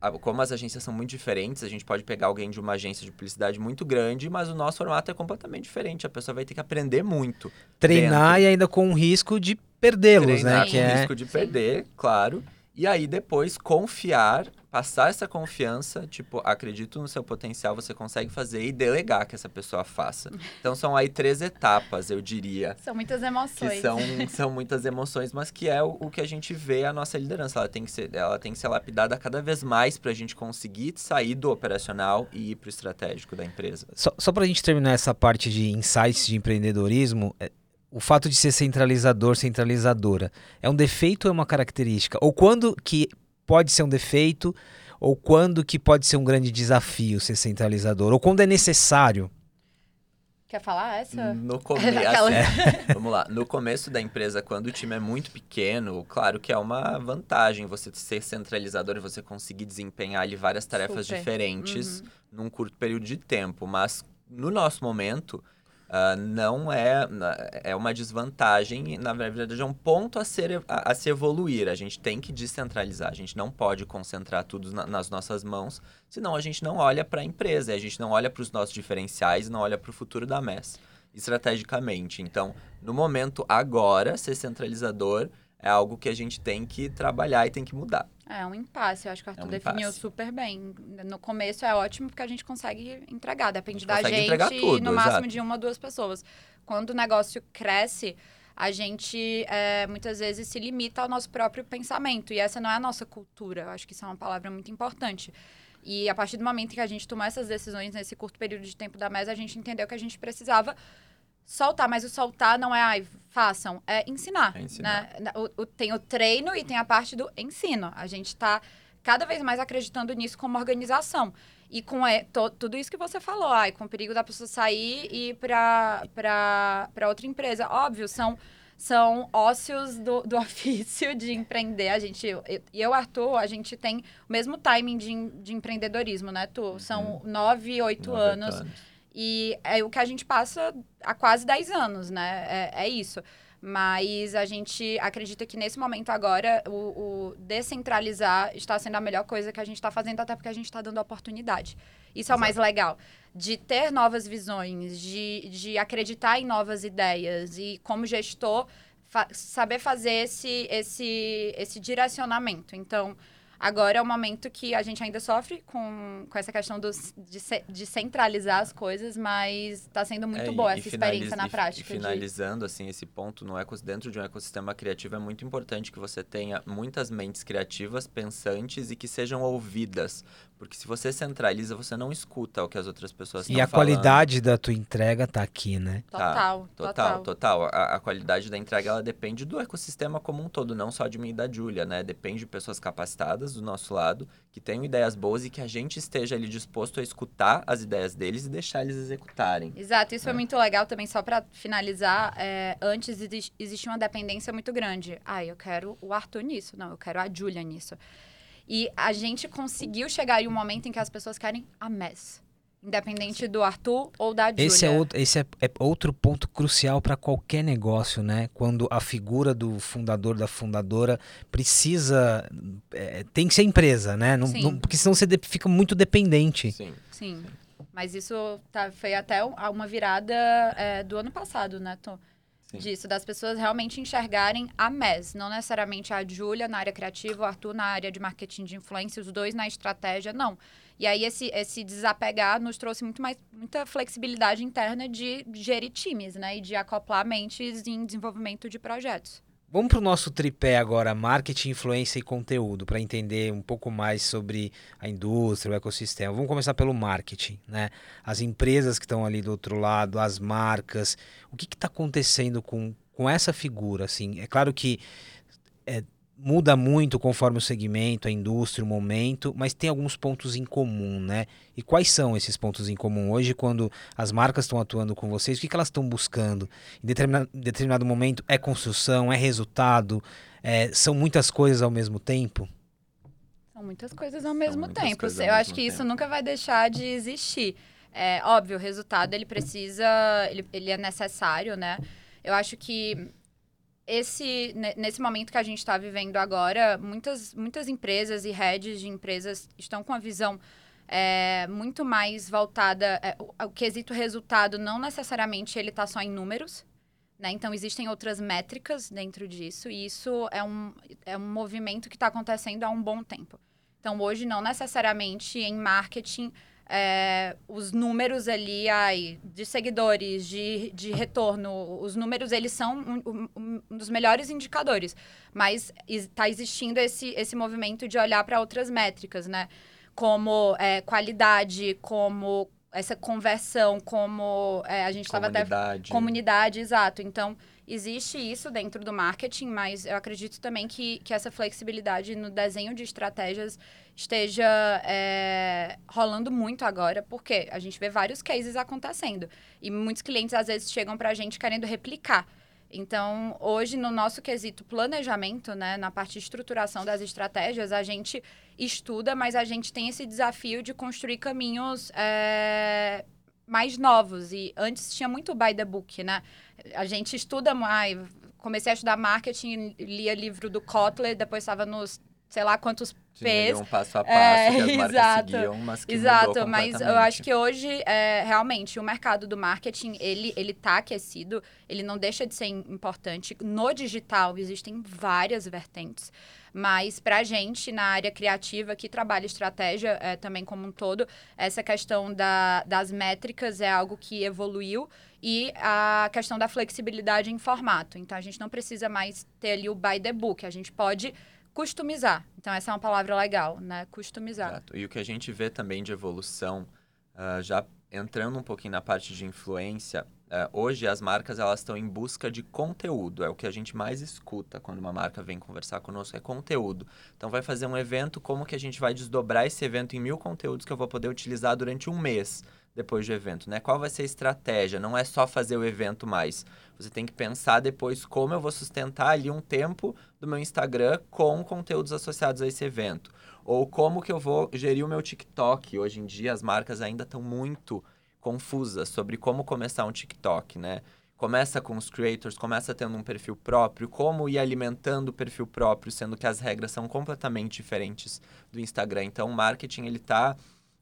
a- como as agências são muito diferentes, a gente pode pegar alguém de uma agência de publicidade muito grande, mas o nosso formato é completamente diferente. A pessoa vai ter que aprender muito. Treinar Dentro. e ainda com o risco de perdê-los, né? com Que é... risco de perder, claro. E aí depois confiar, passar essa confiança, tipo, acredito no seu potencial, você consegue fazer e delegar que essa pessoa faça. Então são aí três etapas, eu diria. São muitas Que emoções. são, são muitas emoções, mas que é o, o que a gente vê a nossa liderança. Ela tem que ser, ela tem que ser lapidada cada vez mais para a gente conseguir sair do operacional e ir para o estratégico da empresa. Só, só para a gente terminar essa parte de insights de empreendedorismo, é, o fato de ser centralizador, centralizadora, é um defeito ou é uma característica? Ou quando que pode ser um defeito, ou quando que pode ser um grande desafio ser centralizador? Ou quando é necessário? Quer falar essa? No começo, Aquela- vamos lá. No começo da empresa, quando o time é muito pequeno, claro que é uma vantagem você ser centralizador e você conseguir desempenhar ali várias tarefas Super. diferentes Uhum. num curto período de tempo. Mas no nosso momento, uh, não é, é uma desvantagem, na verdade é um ponto a, ser, a, a, se evoluir. A gente tem que descentralizar, a gente não pode concentrar tudo na, nas nossas mãos, senão a gente não olha para a empresa, a gente não olha para os nossos diferenciais, não olha para o futuro da MES, estrategicamente. Então, no momento agora, ser centralizador é algo que a gente tem que trabalhar e tem que mudar. É um impasse, eu acho que o Arthur é um definiu super bem. No começo é ótimo porque a gente consegue entregar, depende gente da gente tudo, no máximo exato. de uma ou duas pessoas. Quando o negócio cresce, a gente é, muitas vezes se limita ao nosso próprio pensamento. E essa não é a nossa cultura. Eu acho que isso é uma palavra muito importante. E a partir do momento que a gente tomou essas decisões nesse curto período de tempo da mesa, a gente entendeu que a gente precisava soltar, mas o soltar não é, ai, façam, é ensinar. É ensinar. Né? O, o, tem o treino e tem a parte do ensino. A gente está cada vez mais acreditando nisso como organização. E com é, to, tudo isso que você falou, ai, com o perigo da pessoa sair e ir para outra empresa. Óbvio, são, são ócios do, do ofício de empreender. A gente, eu, eu, Arthur, a gente tem o mesmo timing de, de empreendedorismo, né, Tu? São uhum. nove, oito anos. anos e é o que a gente passa há quase 10 anos, né? É, é isso. Mas a gente acredita que nesse momento agora, o, o, descentralizar está sendo a melhor coisa que a gente está fazendo, até porque a gente está dando oportunidade. Isso Exato. é o mais legal. De ter novas visões, de, de acreditar em novas ideias e, como gestor, fa saber fazer esse, esse, esse direcionamento. Então, Agora é o momento que a gente ainda sofre com, com essa questão dos, de, de centralizar as coisas, mas está sendo muito é, boa essa experiência na prática. E finalizando, de... assim, esse ponto, no eco, dentro de um ecossistema criativo é muito importante que você tenha muitas mentes criativas, pensantes e que sejam ouvidas. Porque se você centraliza, você não escuta o que as outras pessoas estão falando. E a qualidade da tua entrega tá aqui, né? Total, tá, total. Total, total. A, a, qualidade da entrega, ela depende do ecossistema como um todo, não só de mim e da Júlia, né? Depende de pessoas capacitadas do nosso lado, que tenham ideias boas e que a gente esteja ali disposto a escutar as ideias deles e deixar eles executarem. Exato, isso né? foi muito legal também, só para finalizar. É, antes existia uma dependência muito grande. Ah, eu quero o Arthur nisso. Não, eu quero a Júlia nisso. E a gente conseguiu chegar em um momento em que as pessoas querem a MES. Independente do Arthur ou da Julia. Esse é outro, esse é, é outro ponto crucial para qualquer negócio, né? Quando a figura do fundador, da fundadora, precisa. É, tem que ser empresa, né? Não, não, porque senão você de, fica muito dependente. Sim. Sim. Mas isso tá, foi até uma virada é, do ano passado, né, Tom? Sim. disso, das pessoas realmente enxergarem a MES, não necessariamente a Júlia na área criativa, o Arthur na área de marketing de influência, os dois na estratégia, não. E aí esse, esse desapegar nos trouxe muito mais, muita flexibilidade interna de gerir times, né? E de acoplar mentes em desenvolvimento de projetos. Vamos para o nosso tripé agora, marketing, influência e conteúdo, para entender um pouco mais sobre a indústria, o ecossistema. Vamos começar pelo marketing, né? As empresas que estão ali do outro lado, as marcas. O que está acontecendo com, com essa figura? Assim, é claro que é, muda muito conforme o segmento, a indústria, o momento, mas tem alguns pontos em comum, né? E quais são esses pontos em comum hoje quando as marcas estão atuando com vocês? O que, que elas estão buscando? Em determinado, determinado momento é construção, é resultado, é, são muitas coisas ao mesmo tempo? São muitas coisas ao mesmo tempo. Eu acho que tempo. isso nunca vai deixar de existir. É óbvio, o resultado ele precisa, ele, ele é necessário, né? Eu acho que esse nesse momento que a gente está vivendo agora, muitas, muitas empresas e redes de empresas estão com a visão é, muito mais voltada é, o, o, quesito resultado não necessariamente ele está só em números, né? Então existem outras métricas dentro disso e isso é um, é um movimento que está acontecendo há um bom tempo. Então hoje não necessariamente em marketing é, os números ali ai, de seguidores, de, de retorno, os números eles são um, um, um dos melhores indicadores, mas está existindo esse, esse movimento de olhar para outras métricas, né? Como é, qualidade, como essa conversão, como é, a gente estava até comunidade, exato. Então existe isso dentro do marketing, mas eu acredito também que, que essa flexibilidade no desenho de estratégias esteja é, rolando muito agora, porque a gente vê vários cases acontecendo. E muitos clientes, às vezes, chegam para a gente querendo replicar. Então, hoje, no nosso quesito planejamento, né, na parte de estruturação das estratégias, a gente estuda, mas a gente tem esse desafio de construir caminhos é, mais novos. E antes tinha muito by the book, né? A gente estuda mais. Comecei a estudar marketing, lia livro do Kotler, depois estava nos sei lá quantos P's. um passo a passo é, que as marcas exato, seguiam, mas que Exato, mas eu acho que hoje, é, realmente, o mercado do marketing, ele, ele tá aquecido, ele não deixa de ser importante. No digital, existem várias vertentes. Mas para a gente, na área criativa, que trabalha estratégia é, também como um todo, essa questão da, das métricas é algo que evoluiu e a questão da flexibilidade em formato. Então, a gente não precisa mais ter ali o by the book. A gente pode customizar. Então, essa é uma palavra legal, né? Customizar. Exato. E o que a gente vê também de evolução, uh, já entrando um pouquinho na parte de influência, hoje as marcas elas estão em busca de conteúdo. É o que a gente mais escuta quando uma marca vem conversar conosco, é conteúdo. Então, vai fazer um evento, como que a gente vai desdobrar esse evento em mil conteúdos que eu vou poder utilizar durante um mês? depois do evento, né? Qual vai ser a estratégia? Não é só fazer o evento mais. Você tem que pensar depois como eu vou sustentar ali um tempo do meu Instagram com conteúdos associados a esse evento. Ou como que eu vou gerir o meu TikTok. Hoje em dia as marcas ainda estão muito confusas sobre como começar um TikTok, né? Começa com os creators, começa tendo um perfil próprio, como ir alimentando o perfil próprio, sendo que as regras são completamente diferentes do Instagram. Então, o marketing, ele está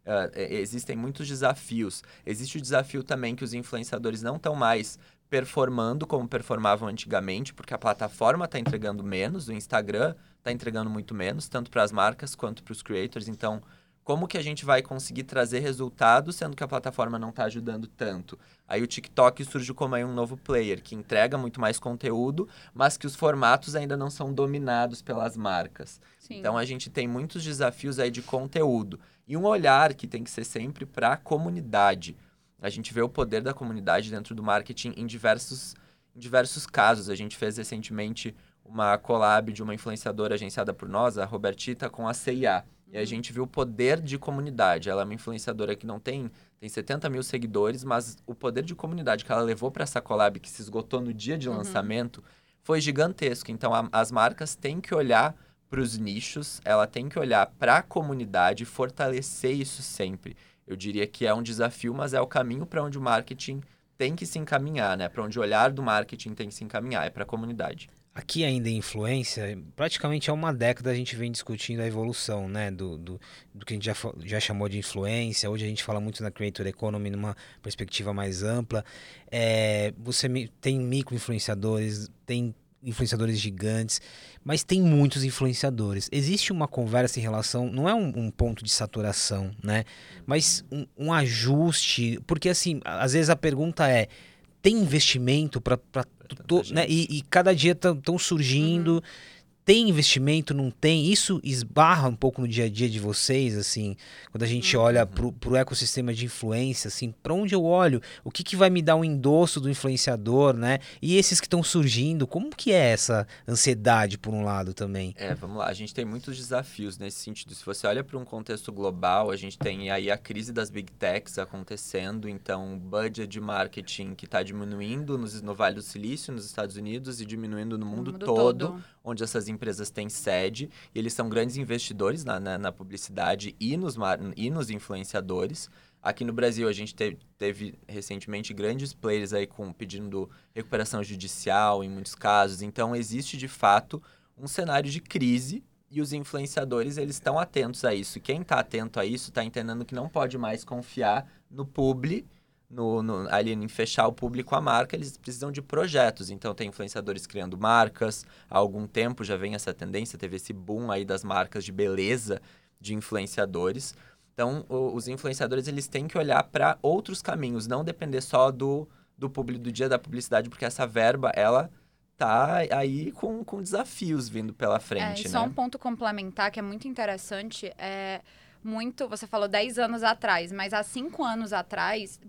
Uh, existem muitos desafios. Existe o desafio também que os influenciadores não estão mais performando como performavam antigamente, porque a plataforma está entregando menos, o Instagram está entregando muito menos, tanto para as marcas quanto para os creators. Então, como que a gente vai conseguir trazer resultados sendo que a plataforma não está ajudando tanto? Aí o TikTok surge como aí um novo player que entrega muito mais conteúdo, mas que os formatos ainda não são dominados pelas marcas. Sim. Então a gente tem muitos desafios aí de conteúdo. E um olhar que tem que ser sempre para a comunidade. A gente vê o poder da comunidade dentro do marketing em diversos, em diversos casos. A gente fez recentemente uma collab de uma influenciadora agenciada por nós, a Robertita, com a CIA. E a gente viu o poder de comunidade. Ela é uma influenciadora que não tem, tem 70 mil seguidores, mas o poder de comunidade que ela levou para essa collab, que se esgotou no dia de uhum. lançamento, foi gigantesco. Então, a, as marcas têm que olhar para os nichos, ela tem que olhar para a comunidade e fortalecer isso sempre. Eu diria que é um desafio, mas é o caminho para onde o marketing tem que se encaminhar, né? Para onde o olhar do marketing tem que se encaminhar, é para a comunidade. Aqui ainda em influência, praticamente há uma década a gente vem discutindo a evolução, né, do, do, do que a gente já, já chamou de influência. Hoje a gente fala muito na Creator Economy numa perspectiva mais ampla. É, você tem micro-influenciadores, tem influenciadores gigantes, mas tem muitos influenciadores. Existe uma conversa em relação, não é um, um ponto de saturação, né? Mas um, um, ajuste, porque assim, às vezes a pergunta é, tem investimento para né? E, e, cada dia estão surgindo. Uhum tem investimento, não tem? Isso esbarra um pouco no dia a dia de vocês, assim, quando a gente uhum. olha pro, pro ecossistema de influência, assim, para onde eu olho? O que, que vai me dar um endosso do influenciador, né? E esses que estão surgindo, como que é essa ansiedade, por um lado, também? É, vamos lá, a gente tem muitos desafios nesse sentido. Se você olha para um contexto global, a gente tem aí a crise das big techs acontecendo, então, budget de marketing que está diminuindo nos, no Vale do Silício, nos Estados Unidos, e diminuindo no mundo, mundo todo, todo, onde essas empresas têm sede, e eles são grandes investidores na, na, na publicidade e nos, e nos influenciadores. Aqui no Brasil, a gente teve, teve, recentemente grandes players aí com pedindo recuperação judicial em muitos casos. Então, existe de fato um cenário de crise e os influenciadores eles estão atentos a isso. Quem está atento a isso está entendendo que não pode mais confiar no publi no, no, ali em fechar o público a marca, eles precisam de projetos. Então, tem influenciadores criando marcas. Há algum tempo já vem essa tendência, teve esse boom aí das marcas de beleza de influenciadores. Então, o, os influenciadores eles têm que olhar para outros caminhos, não depender só do, do, publi, do dia da publicidade, porque essa verba, ela tá aí com, com desafios vindo pela frente, é, e só né? um ponto complementar que é muito interessante é muito, você falou 10 anos atrás, mas há 5 anos atrás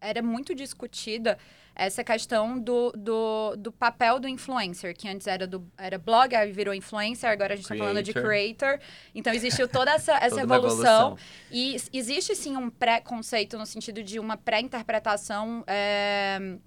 era muito discutida essa questão do, do, do, papel do influencer, que antes era, do, era blog, aí virou influencer, agora a gente está falando de creator. Então, existiu toda essa, essa evolução, evolução, E existe, sim, um pré-conceito no sentido de uma pré-interpretação é,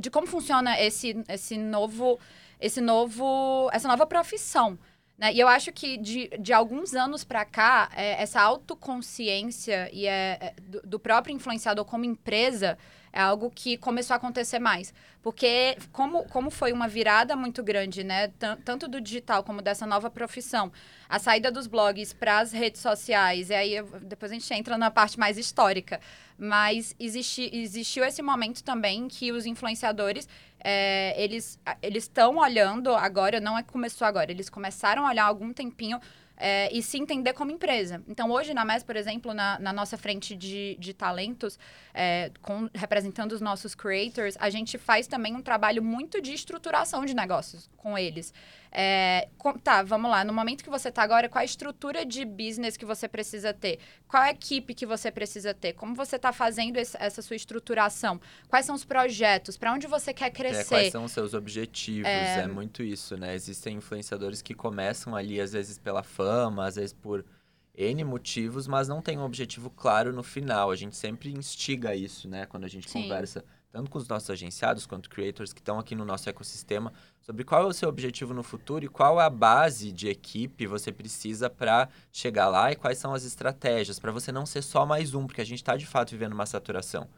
de como funciona esse, esse novo, esse novo, essa nova profissão Né? E eu acho que de, de alguns anos para cá, é, essa autoconsciência e é, é, do, do, próprio influenciador como empresa é algo que começou a acontecer mais. Porque como, como foi uma virada muito grande, né? tanto do digital como dessa nova profissão, a saída dos blogs para as redes sociais, e aí depois a gente entra na parte mais histórica. Mas existi, existiu esse momento também que os influenciadores é, eles estão olhando agora, não é que começou agora, eles começaram a olhar há algum tempinho é, e se entender como empresa. Então, hoje na MES, por exemplo, na, na nossa frente de, de talentos, é, com, representando os nossos creators, a gente faz também um trabalho muito de estruturação de negócios com eles. É, com, tá, vamos lá. No momento que você está agora, qual a estrutura de business que você precisa ter? Qual a equipe que você precisa ter? Como você está fazendo esse, essa sua estruturação? Quais são os projetos? Para onde você quer crescer? É, quais são os seus objetivos? É... é muito isso, né? Existem influenciadores que começam ali, às vezes, pela fama, às vezes por N motivos, mas não tem um objetivo claro no final. A gente sempre instiga isso, né? Quando a gente Sim. conversa tanto com os nossos agenciados quanto creators que estão aqui no nosso ecossistema, sobre qual é o seu objetivo no futuro e qual é a base de equipe você precisa para chegar lá e quais são as estratégias para você não ser só mais um, porque a gente está de fato vivendo uma saturação.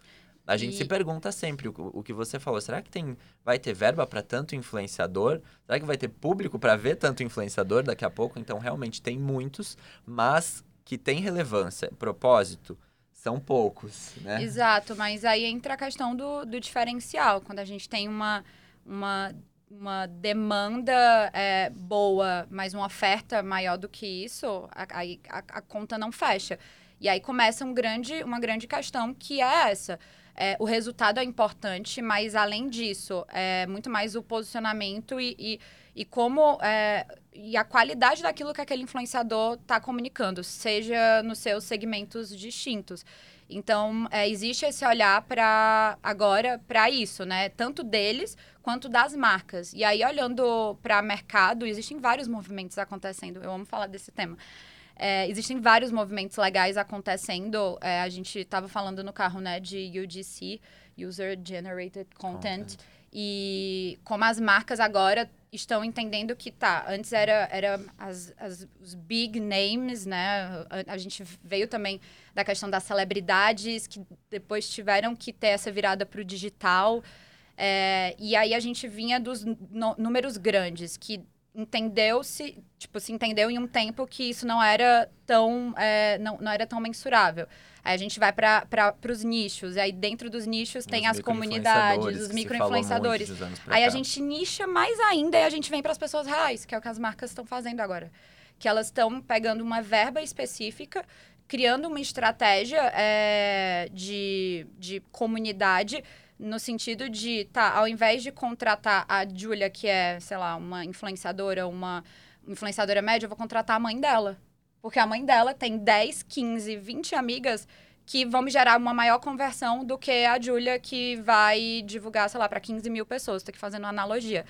A gente e... se pergunta sempre o, o, que você falou. Será que tem, vai ter verba para tanto influenciador? Será que vai ter público para ver tanto influenciador daqui a pouco? Então, realmente tem muitos, mas que tem relevância, propósito, são poucos, né? Exato, mas aí entra a questão do, do diferencial. Quando a gente tem uma, uma, uma demanda é, boa, mas uma oferta maior do que isso, a, a, a, conta não fecha. E aí começa um grande, uma grande questão que é essa. É, o resultado é importante, mas além disso, é muito mais o posicionamento e, e, e como é, e a qualidade daquilo que aquele influenciador está comunicando, seja nos seus segmentos distintos. Então, é, existe esse olhar para agora para isso, né? Tanto deles quanto das marcas. E aí, olhando para mercado, existem vários movimentos acontecendo. Eu amo falar desse tema. É, existem vários movimentos legais acontecendo. É, a gente estava falando no carro, né, de UGC, User Generated Content. Content. E como as marcas agora estão entendendo que tá, antes era, era as, as, os big names, né? A, a, gente veio também da questão das celebridades que depois tiveram que ter essa virada para o digital. É, e aí a gente vinha dos números grandes, que entendeu-se, tipo, se entendeu em um tempo que isso não era tão, é, não, não era tão mensurável. Aí a gente vai para os nichos, e aí dentro dos nichos os tem as comunidades, os micro-influenciadores. Aí cá. a gente nicha mais ainda e a gente vem para as pessoas reais, que é o que as marcas estão fazendo agora. Que elas estão pegando uma verba específica, criando uma estratégia é, de, de comunidade no sentido de, tá, ao invés de contratar a Julia, que é, sei lá, uma influenciadora, uma influenciadora média, eu vou contratar a mãe dela. Porque a mãe dela tem 10, 15, 20 amigas que vão me gerar uma maior conversão do que a Júlia, que vai divulgar, sei lá, para 15 mil pessoas. Estou aqui fazendo uma analogia.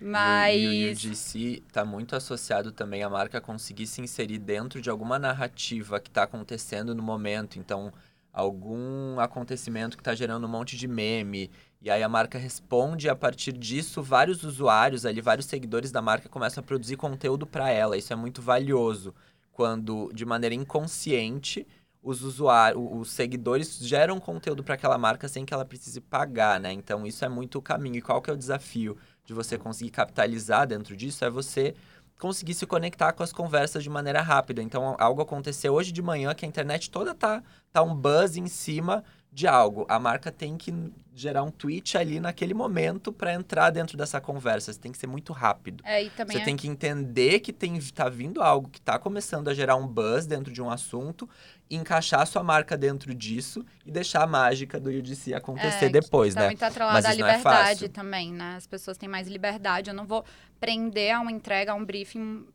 Mas. E, o UGC está muito associado também à marca conseguir se inserir dentro de alguma narrativa que está acontecendo no momento. Então, algum acontecimento que está gerando um monte de meme. E aí a marca responde e a partir disso vários usuários ali, vários seguidores da marca começam a produzir conteúdo para ela. Isso é muito valioso quando de maneira inconsciente os usuários, os seguidores geram conteúdo para aquela marca sem que ela precise pagar, né? Então isso é muito o caminho. E qual que é o desafio de você conseguir capitalizar dentro disso? É você conseguir se conectar com as conversas de maneira rápida. Então algo aconteceu hoje de manhã que a internet toda tá tá um buzz em cima de algo. A marca tem que gerar um tweet ali naquele momento para entrar dentro dessa conversa. Você tem que ser muito rápido. É, e também Você é... tem que entender que tem, tá vindo algo que está começando a gerar um buzz dentro de um assunto, encaixar a sua marca dentro disso e deixar a mágica do UGC acontecer é, depois, tá né? muito atrelado à é liberdade é também, né? As pessoas têm mais liberdade. Eu não vou prender a uma entrega, a um briefing,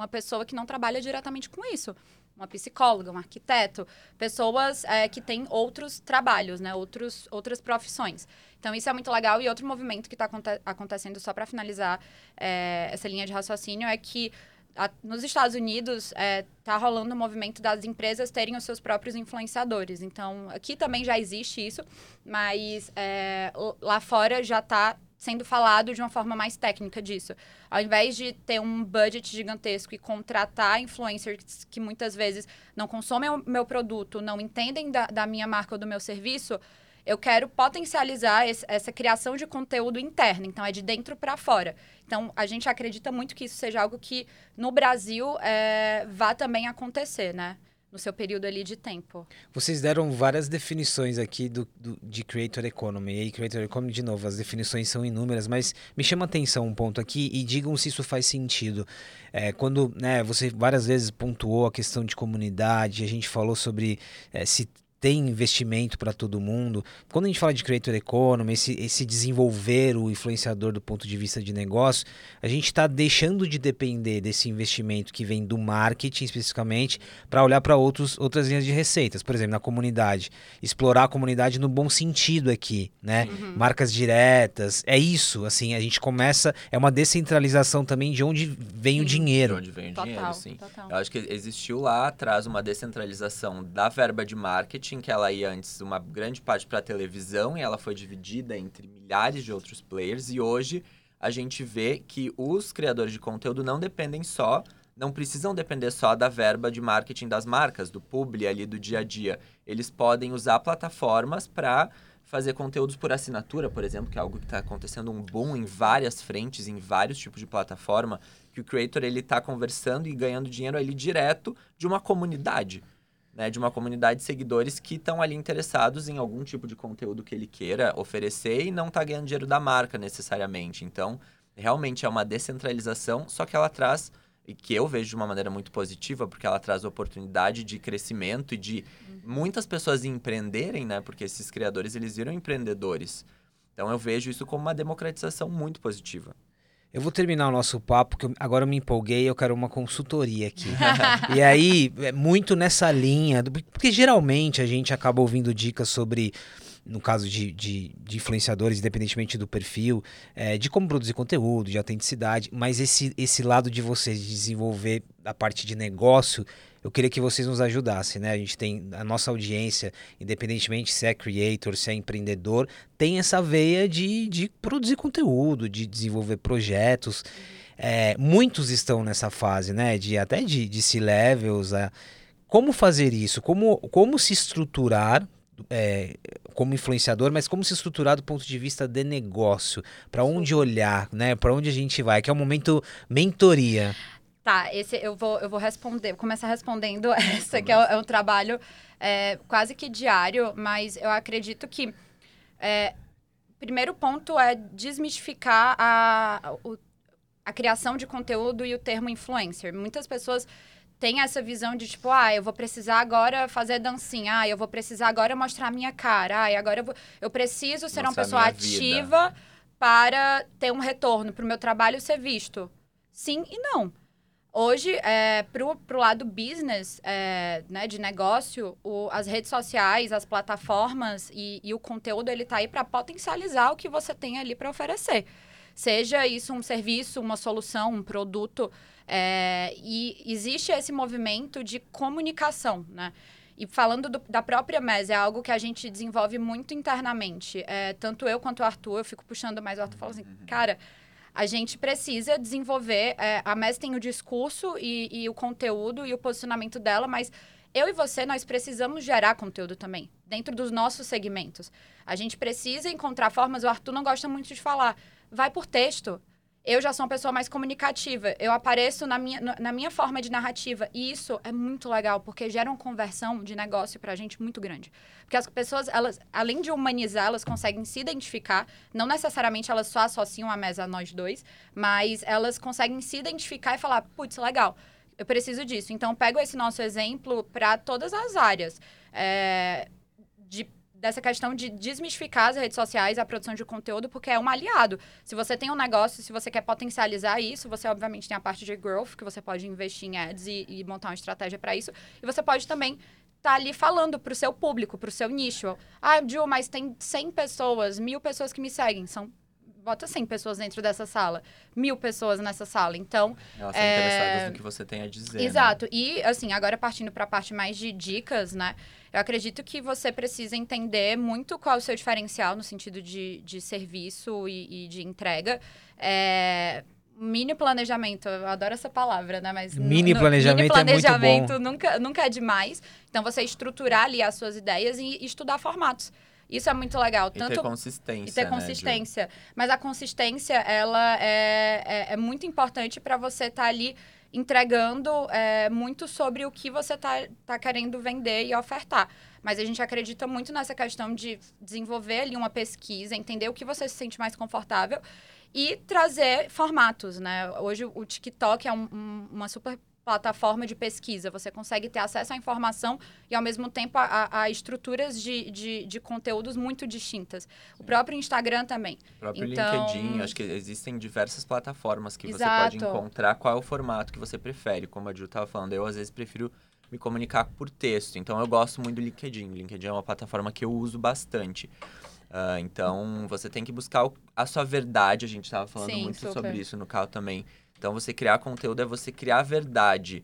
uma pessoa que não trabalha diretamente com isso uma psicóloga, um arquiteto, pessoas é, que têm outros trabalhos, né? Outros, outras profissões. Então, isso é muito legal. E outro movimento que está aconte acontecendo, só para finalizar é, essa linha de raciocínio, é que a, nos Estados Unidos está é, tá rolando o um movimento das empresas terem os seus próprios influenciadores. Então, aqui também já existe isso, mas é, lá fora já está sendo falado de uma forma mais técnica disso. Ao invés de ter um budget gigantesco e contratar influencers que muitas vezes não consomem o meu produto, não entendem da, da minha marca ou do meu serviço, eu quero potencializar esse, essa criação de conteúdo interno. Então, é de dentro para fora. Então, a gente acredita muito que isso seja algo que no Brasil é, vá também acontecer, né? No seu período ali de tempo. Vocês deram várias definições aqui do, do, de Creator Economy. E Creator Economy, de novo, as definições são inúmeras, mas me chama atenção um ponto aqui e digam se isso faz sentido. É, quando né, você várias vezes pontuou a questão de comunidade, a gente falou sobre é, se tem investimento para todo mundo. Quando a gente fala de creator economy, esse, esse desenvolver o influenciador do ponto de vista de negócio, a gente está deixando de depender desse investimento que vem do marketing especificamente para olhar para outras linhas de receitas. Por exemplo, na comunidade, explorar a comunidade no bom sentido aqui, né? Uhum. Marcas diretas, é isso. Assim, a gente começa é uma descentralização também de onde vem sim. o dinheiro. De onde vem o total, dinheiro, sim. Total. Eu acho que existiu lá atrás uma descentralização da verba de marketing marketing, que ela ia antes uma grande parte para televisão e ela foi dividida entre milhares de outros players. E hoje a gente vê que os criadores de conteúdo não dependem só, não precisam depender só da verba de marketing das marcas, do publi ali do dia a dia. Eles podem usar plataformas para fazer conteúdos por assinatura, por exemplo, que é algo que está acontecendo um boom em várias frentes, em vários tipos de plataforma, que o creator ele está conversando e ganhando dinheiro ali direto de uma comunidade né, de uma comunidade de seguidores que estão ali interessados em algum tipo de conteúdo que ele queira oferecer e não está ganhando dinheiro da marca necessariamente. Então, realmente é uma descentralização, só que ela traz, e que eu vejo de uma maneira muito positiva, porque ela traz oportunidade de crescimento e de muitas pessoas empreenderem, né? Porque esses criadores, eles viram empreendedores. Então, eu vejo isso como uma democratização muito positiva. Eu vou terminar o nosso papo, porque agora eu me empolguei, eu quero uma consultoria aqui. e aí, é muito nessa linha, porque geralmente a gente acaba ouvindo dicas sobre, no caso de, de, de influenciadores, independentemente do perfil, é, de como produzir conteúdo, de autenticidade, mas esse, esse lado de você desenvolver a parte de negócio eu queria que vocês nos ajudassem, né? A gente tem a nossa audiência, independentemente se é creator, se é empreendedor, tem essa veia de, de produzir conteúdo, de desenvolver projetos. É, muitos estão nessa fase, né? De até de, de C-levels. É. Como fazer isso? Como, como se estruturar é, como influenciador, mas como se estruturar do ponto de vista de negócio, para onde olhar, né? Para onde a gente vai, que é o momento mentoria. Tá, esse eu vou, eu vou responder, vou começar respondendo essa, que é, é um trabalho é, quase que diário, mas eu acredito que é, primeiro ponto é desmistificar a, a, a criação de conteúdo e o termo influencer. Muitas pessoas têm essa visão de tipo, ah, eu vou precisar agora fazer dancinha, ah, eu vou precisar agora mostrar a minha cara, ah, agora eu, vou, eu preciso ser mostrar uma pessoa ativa vida. para ter um retorno, para o meu trabalho ser visto. Sim e não. Hoje, é, pro, pro lado business, é, né, de negócio, o, as redes sociais, as plataformas e, e o conteúdo, ele tá aí para potencializar o que você tem ali para oferecer. Seja isso um serviço, uma solução, um produto. É, e existe esse movimento de comunicação, né? E falando do, da própria MES, é algo que a gente desenvolve muito internamente. É, tanto eu quanto o Arthur, eu fico puxando mais o Arthur fala assim, uhum. cara, a gente precisa desenvolver. É, a MES tem o discurso e, e o conteúdo e o posicionamento dela, mas eu e você, nós precisamos gerar conteúdo também, dentro dos nossos segmentos. A gente precisa encontrar formas, o Arthur não gosta muito de falar, vai por texto. Eu já sou uma pessoa mais comunicativa. Eu apareço na minha, na minha forma de narrativa. E isso é muito legal, porque gera uma conversão de negócio pra gente muito grande. Porque as pessoas, elas, além de humanizar, elas conseguem se identificar. Não necessariamente elas só associam a mesa a nós dois, mas elas conseguem se identificar e falar: putz, legal, eu preciso disso. Então, pego esse nosso exemplo para todas as áreas. É, dessa questão de desmistificar as redes sociais, a produção de conteúdo, porque é um aliado. Se você tem um negócio, se você quer potencializar isso, você obviamente tem a parte de growth, que você pode investir em ads e, e montar uma estratégia para isso. E você pode também estar tá ali falando para o seu público, para o seu nicho. Ah, Ju, mas tem 100 pessoas, mil pessoas que me seguem. São bota 100 pessoas dentro dessa sala, mil pessoas nessa sala. Então. Elas são é... interessadas no que você tem a dizer. Exato. Né? E, assim, agora partindo para a parte mais de dicas, né? Eu acredito que você precisa entender muito qual é o seu diferencial no sentido de, de serviço e, e de entrega. É, mini planejamento, eu adoro essa palavra, né? Mas mini no, planejamento, mini planejamento é nunca, nunca é demais. Então, você estruturar ali as suas ideias e estudar formatos. Isso é muito legal. Tanto... E ter consistência. E ter né, consistência. Mas a consistência, ela é, é, é muito importante para você estar tá ali entregando é, muito sobre o que você está tá querendo vender e ofertar. Mas a gente acredita muito nessa questão de desenvolver ali uma pesquisa, entender o que você se sente mais confortável e trazer formatos, né? Hoje o TikTok é um, um, uma super plataforma de pesquisa. Você consegue ter acesso à informação e, ao mesmo tempo, a, a estruturas de, de, de, conteúdos muito distintas. O próprio Instagram também. O próprio então... LinkedIn. Acho que existem diversas plataformas que Exato. você pode encontrar qual é o formato que você prefere. Como a Ju estava falando, eu, às vezes, prefiro me comunicar por texto. Então, eu gosto muito do LinkedIn. O LinkedIn é uma plataforma que eu uso bastante. Uh, então, você tem que buscar a sua verdade. A gente estava falando Sim, muito super. sobre isso no carro também. Então, você criar conteúdo é você criar verdade.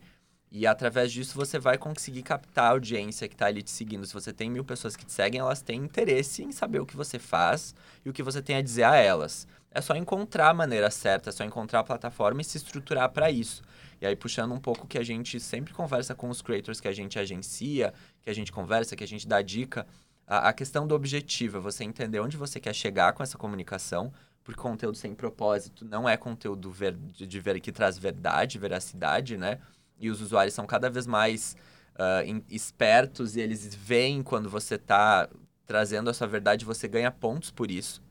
E através disso você vai conseguir captar a audiência que está ali te seguindo. Se você tem mil pessoas que te seguem, elas têm interesse em saber o que você faz e o que você tem a dizer a elas. É só encontrar a maneira certa, é só encontrar a plataforma e se estruturar para isso. E aí, puxando um pouco que a gente sempre conversa com os creators que a gente agencia, que a gente conversa, que a gente dá dica, a, a questão do objetivo é você entender onde você quer chegar com essa comunicação, porque conteúdo sem propósito não é conteúdo ver, de ver que traz verdade, veracidade, né? E os usuários são cada vez mais uh, in, espertos e eles veem quando você está trazendo a sua verdade, você ganha pontos por isso.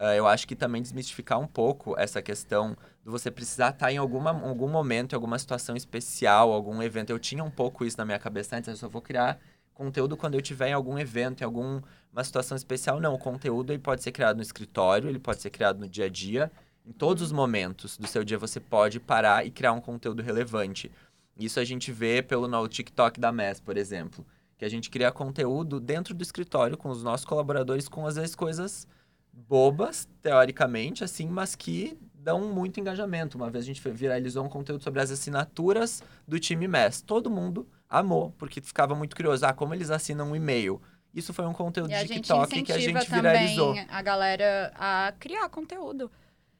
Uh, eu acho que também desmistificar um pouco essa questão de você precisar estar tá em alguma, algum momento, em alguma situação especial, algum evento. Eu tinha um pouco isso na minha cabeça antes, eu só vou criar conteúdo quando eu tiver em algum evento, em alguma situação especial. Não, o conteúdo ele pode ser criado no escritório, ele pode ser criado no dia a dia. Em todos os momentos do seu dia você pode parar e criar um conteúdo relevante. Isso a gente vê pelo no TikTok da MES, por exemplo. Que a gente cria conteúdo dentro do escritório com os nossos colaboradores com às vezes coisas bobas, teoricamente, assim, mas que dão muito engajamento. Uma vez a gente viralizou um conteúdo sobre as assinaturas do time MES. Todo mundo amou, porque ficava muito curioso. Ah, como eles assinam um e-mail? Isso foi um conteúdo de TikTok que a gente viralizou. a galera a criar conteúdo.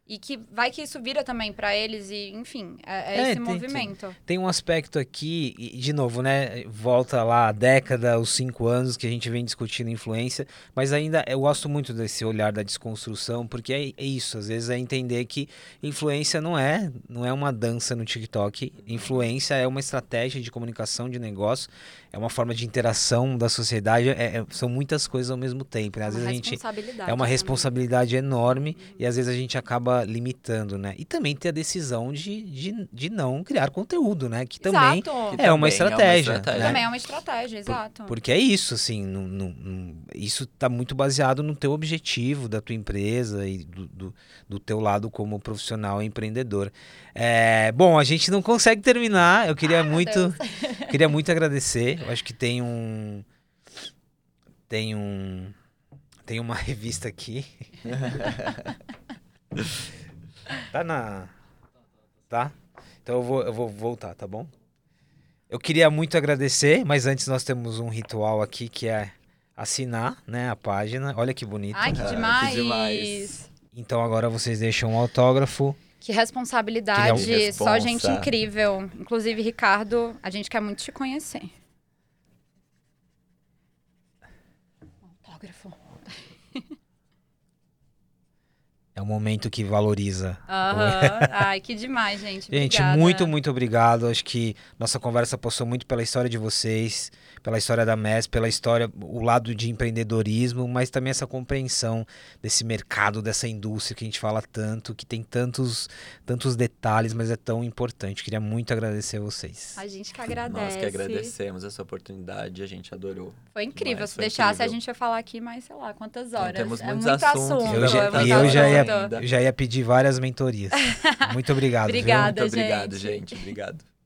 E que vai que isso vira também para eles e, enfim, é, é, é esse tem, movimento. Tem, tem, um aspecto aqui, e de novo, né? Volta lá a década, os cinco anos que a gente vem discutindo influência, mas ainda eu gosto muito desse olhar da desconstrução, porque é, é isso, às vezes é entender que influência não é, não é uma dança no TikTok, influência é uma estratégia de comunicação de negócio, é uma forma de interação da sociedade, é, é são muitas coisas ao mesmo tempo. Né? Às vezes a gente é uma responsabilidade enorme uhum. e às vezes a gente acaba limitando, né? E também ter a decisão de, de, de não criar conteúdo, né? Que também, é, é, uma estratégia, é uma estratégia. Né? Também é uma estratégia, exato. Por, porque é isso, assim, no, no, no, isso está muito baseado no teu objetivo da tua empresa e do, do, do teu lado como profissional e empreendedor. É, bom, a gente não consegue terminar. Eu queria Ai, muito, queria muito agradecer. Eu acho que tem um, tem um, tem uma revista aqui. Tá na. Tá? Então eu vou, eu vou voltar, tá bom? Eu queria muito agradecer, mas antes nós temos um ritual aqui que é assinar, né, a página. Olha que bonito. Ai, que demais. Ah, que demais. Então agora vocês deixam um autógrafo. Que responsabilidade, que só gente incrível. Inclusive, Ricardo, a gente quer muito te conhecer. Autógrafo. É um momento que valoriza. Uhum. Ai, que demais, gente. Gente, Obrigada. muito, muito obrigado. Acho que nossa conversa passou muito pela história de vocês, pela história da MES, pela história, o lado de empreendedorismo, mas também essa compreensão desse mercado, dessa indústria que a gente fala tanto, que tem tantos, tantos detalhes, mas é tão importante. Queria muito agradecer a vocês. A gente que agradece. Nós que agradecemos essa oportunidade, a gente adorou. Foi incrível. Se deixasse, incrível. a gente ia falar aqui mais, sei lá, quantas horas. Não, temos é muitos muito assuntos. Assunto, eu já, é e eu já ia já ia pedir várias mentorias. Muito obrigado. Obrigada, Muito obrigado, gente. Obrigado.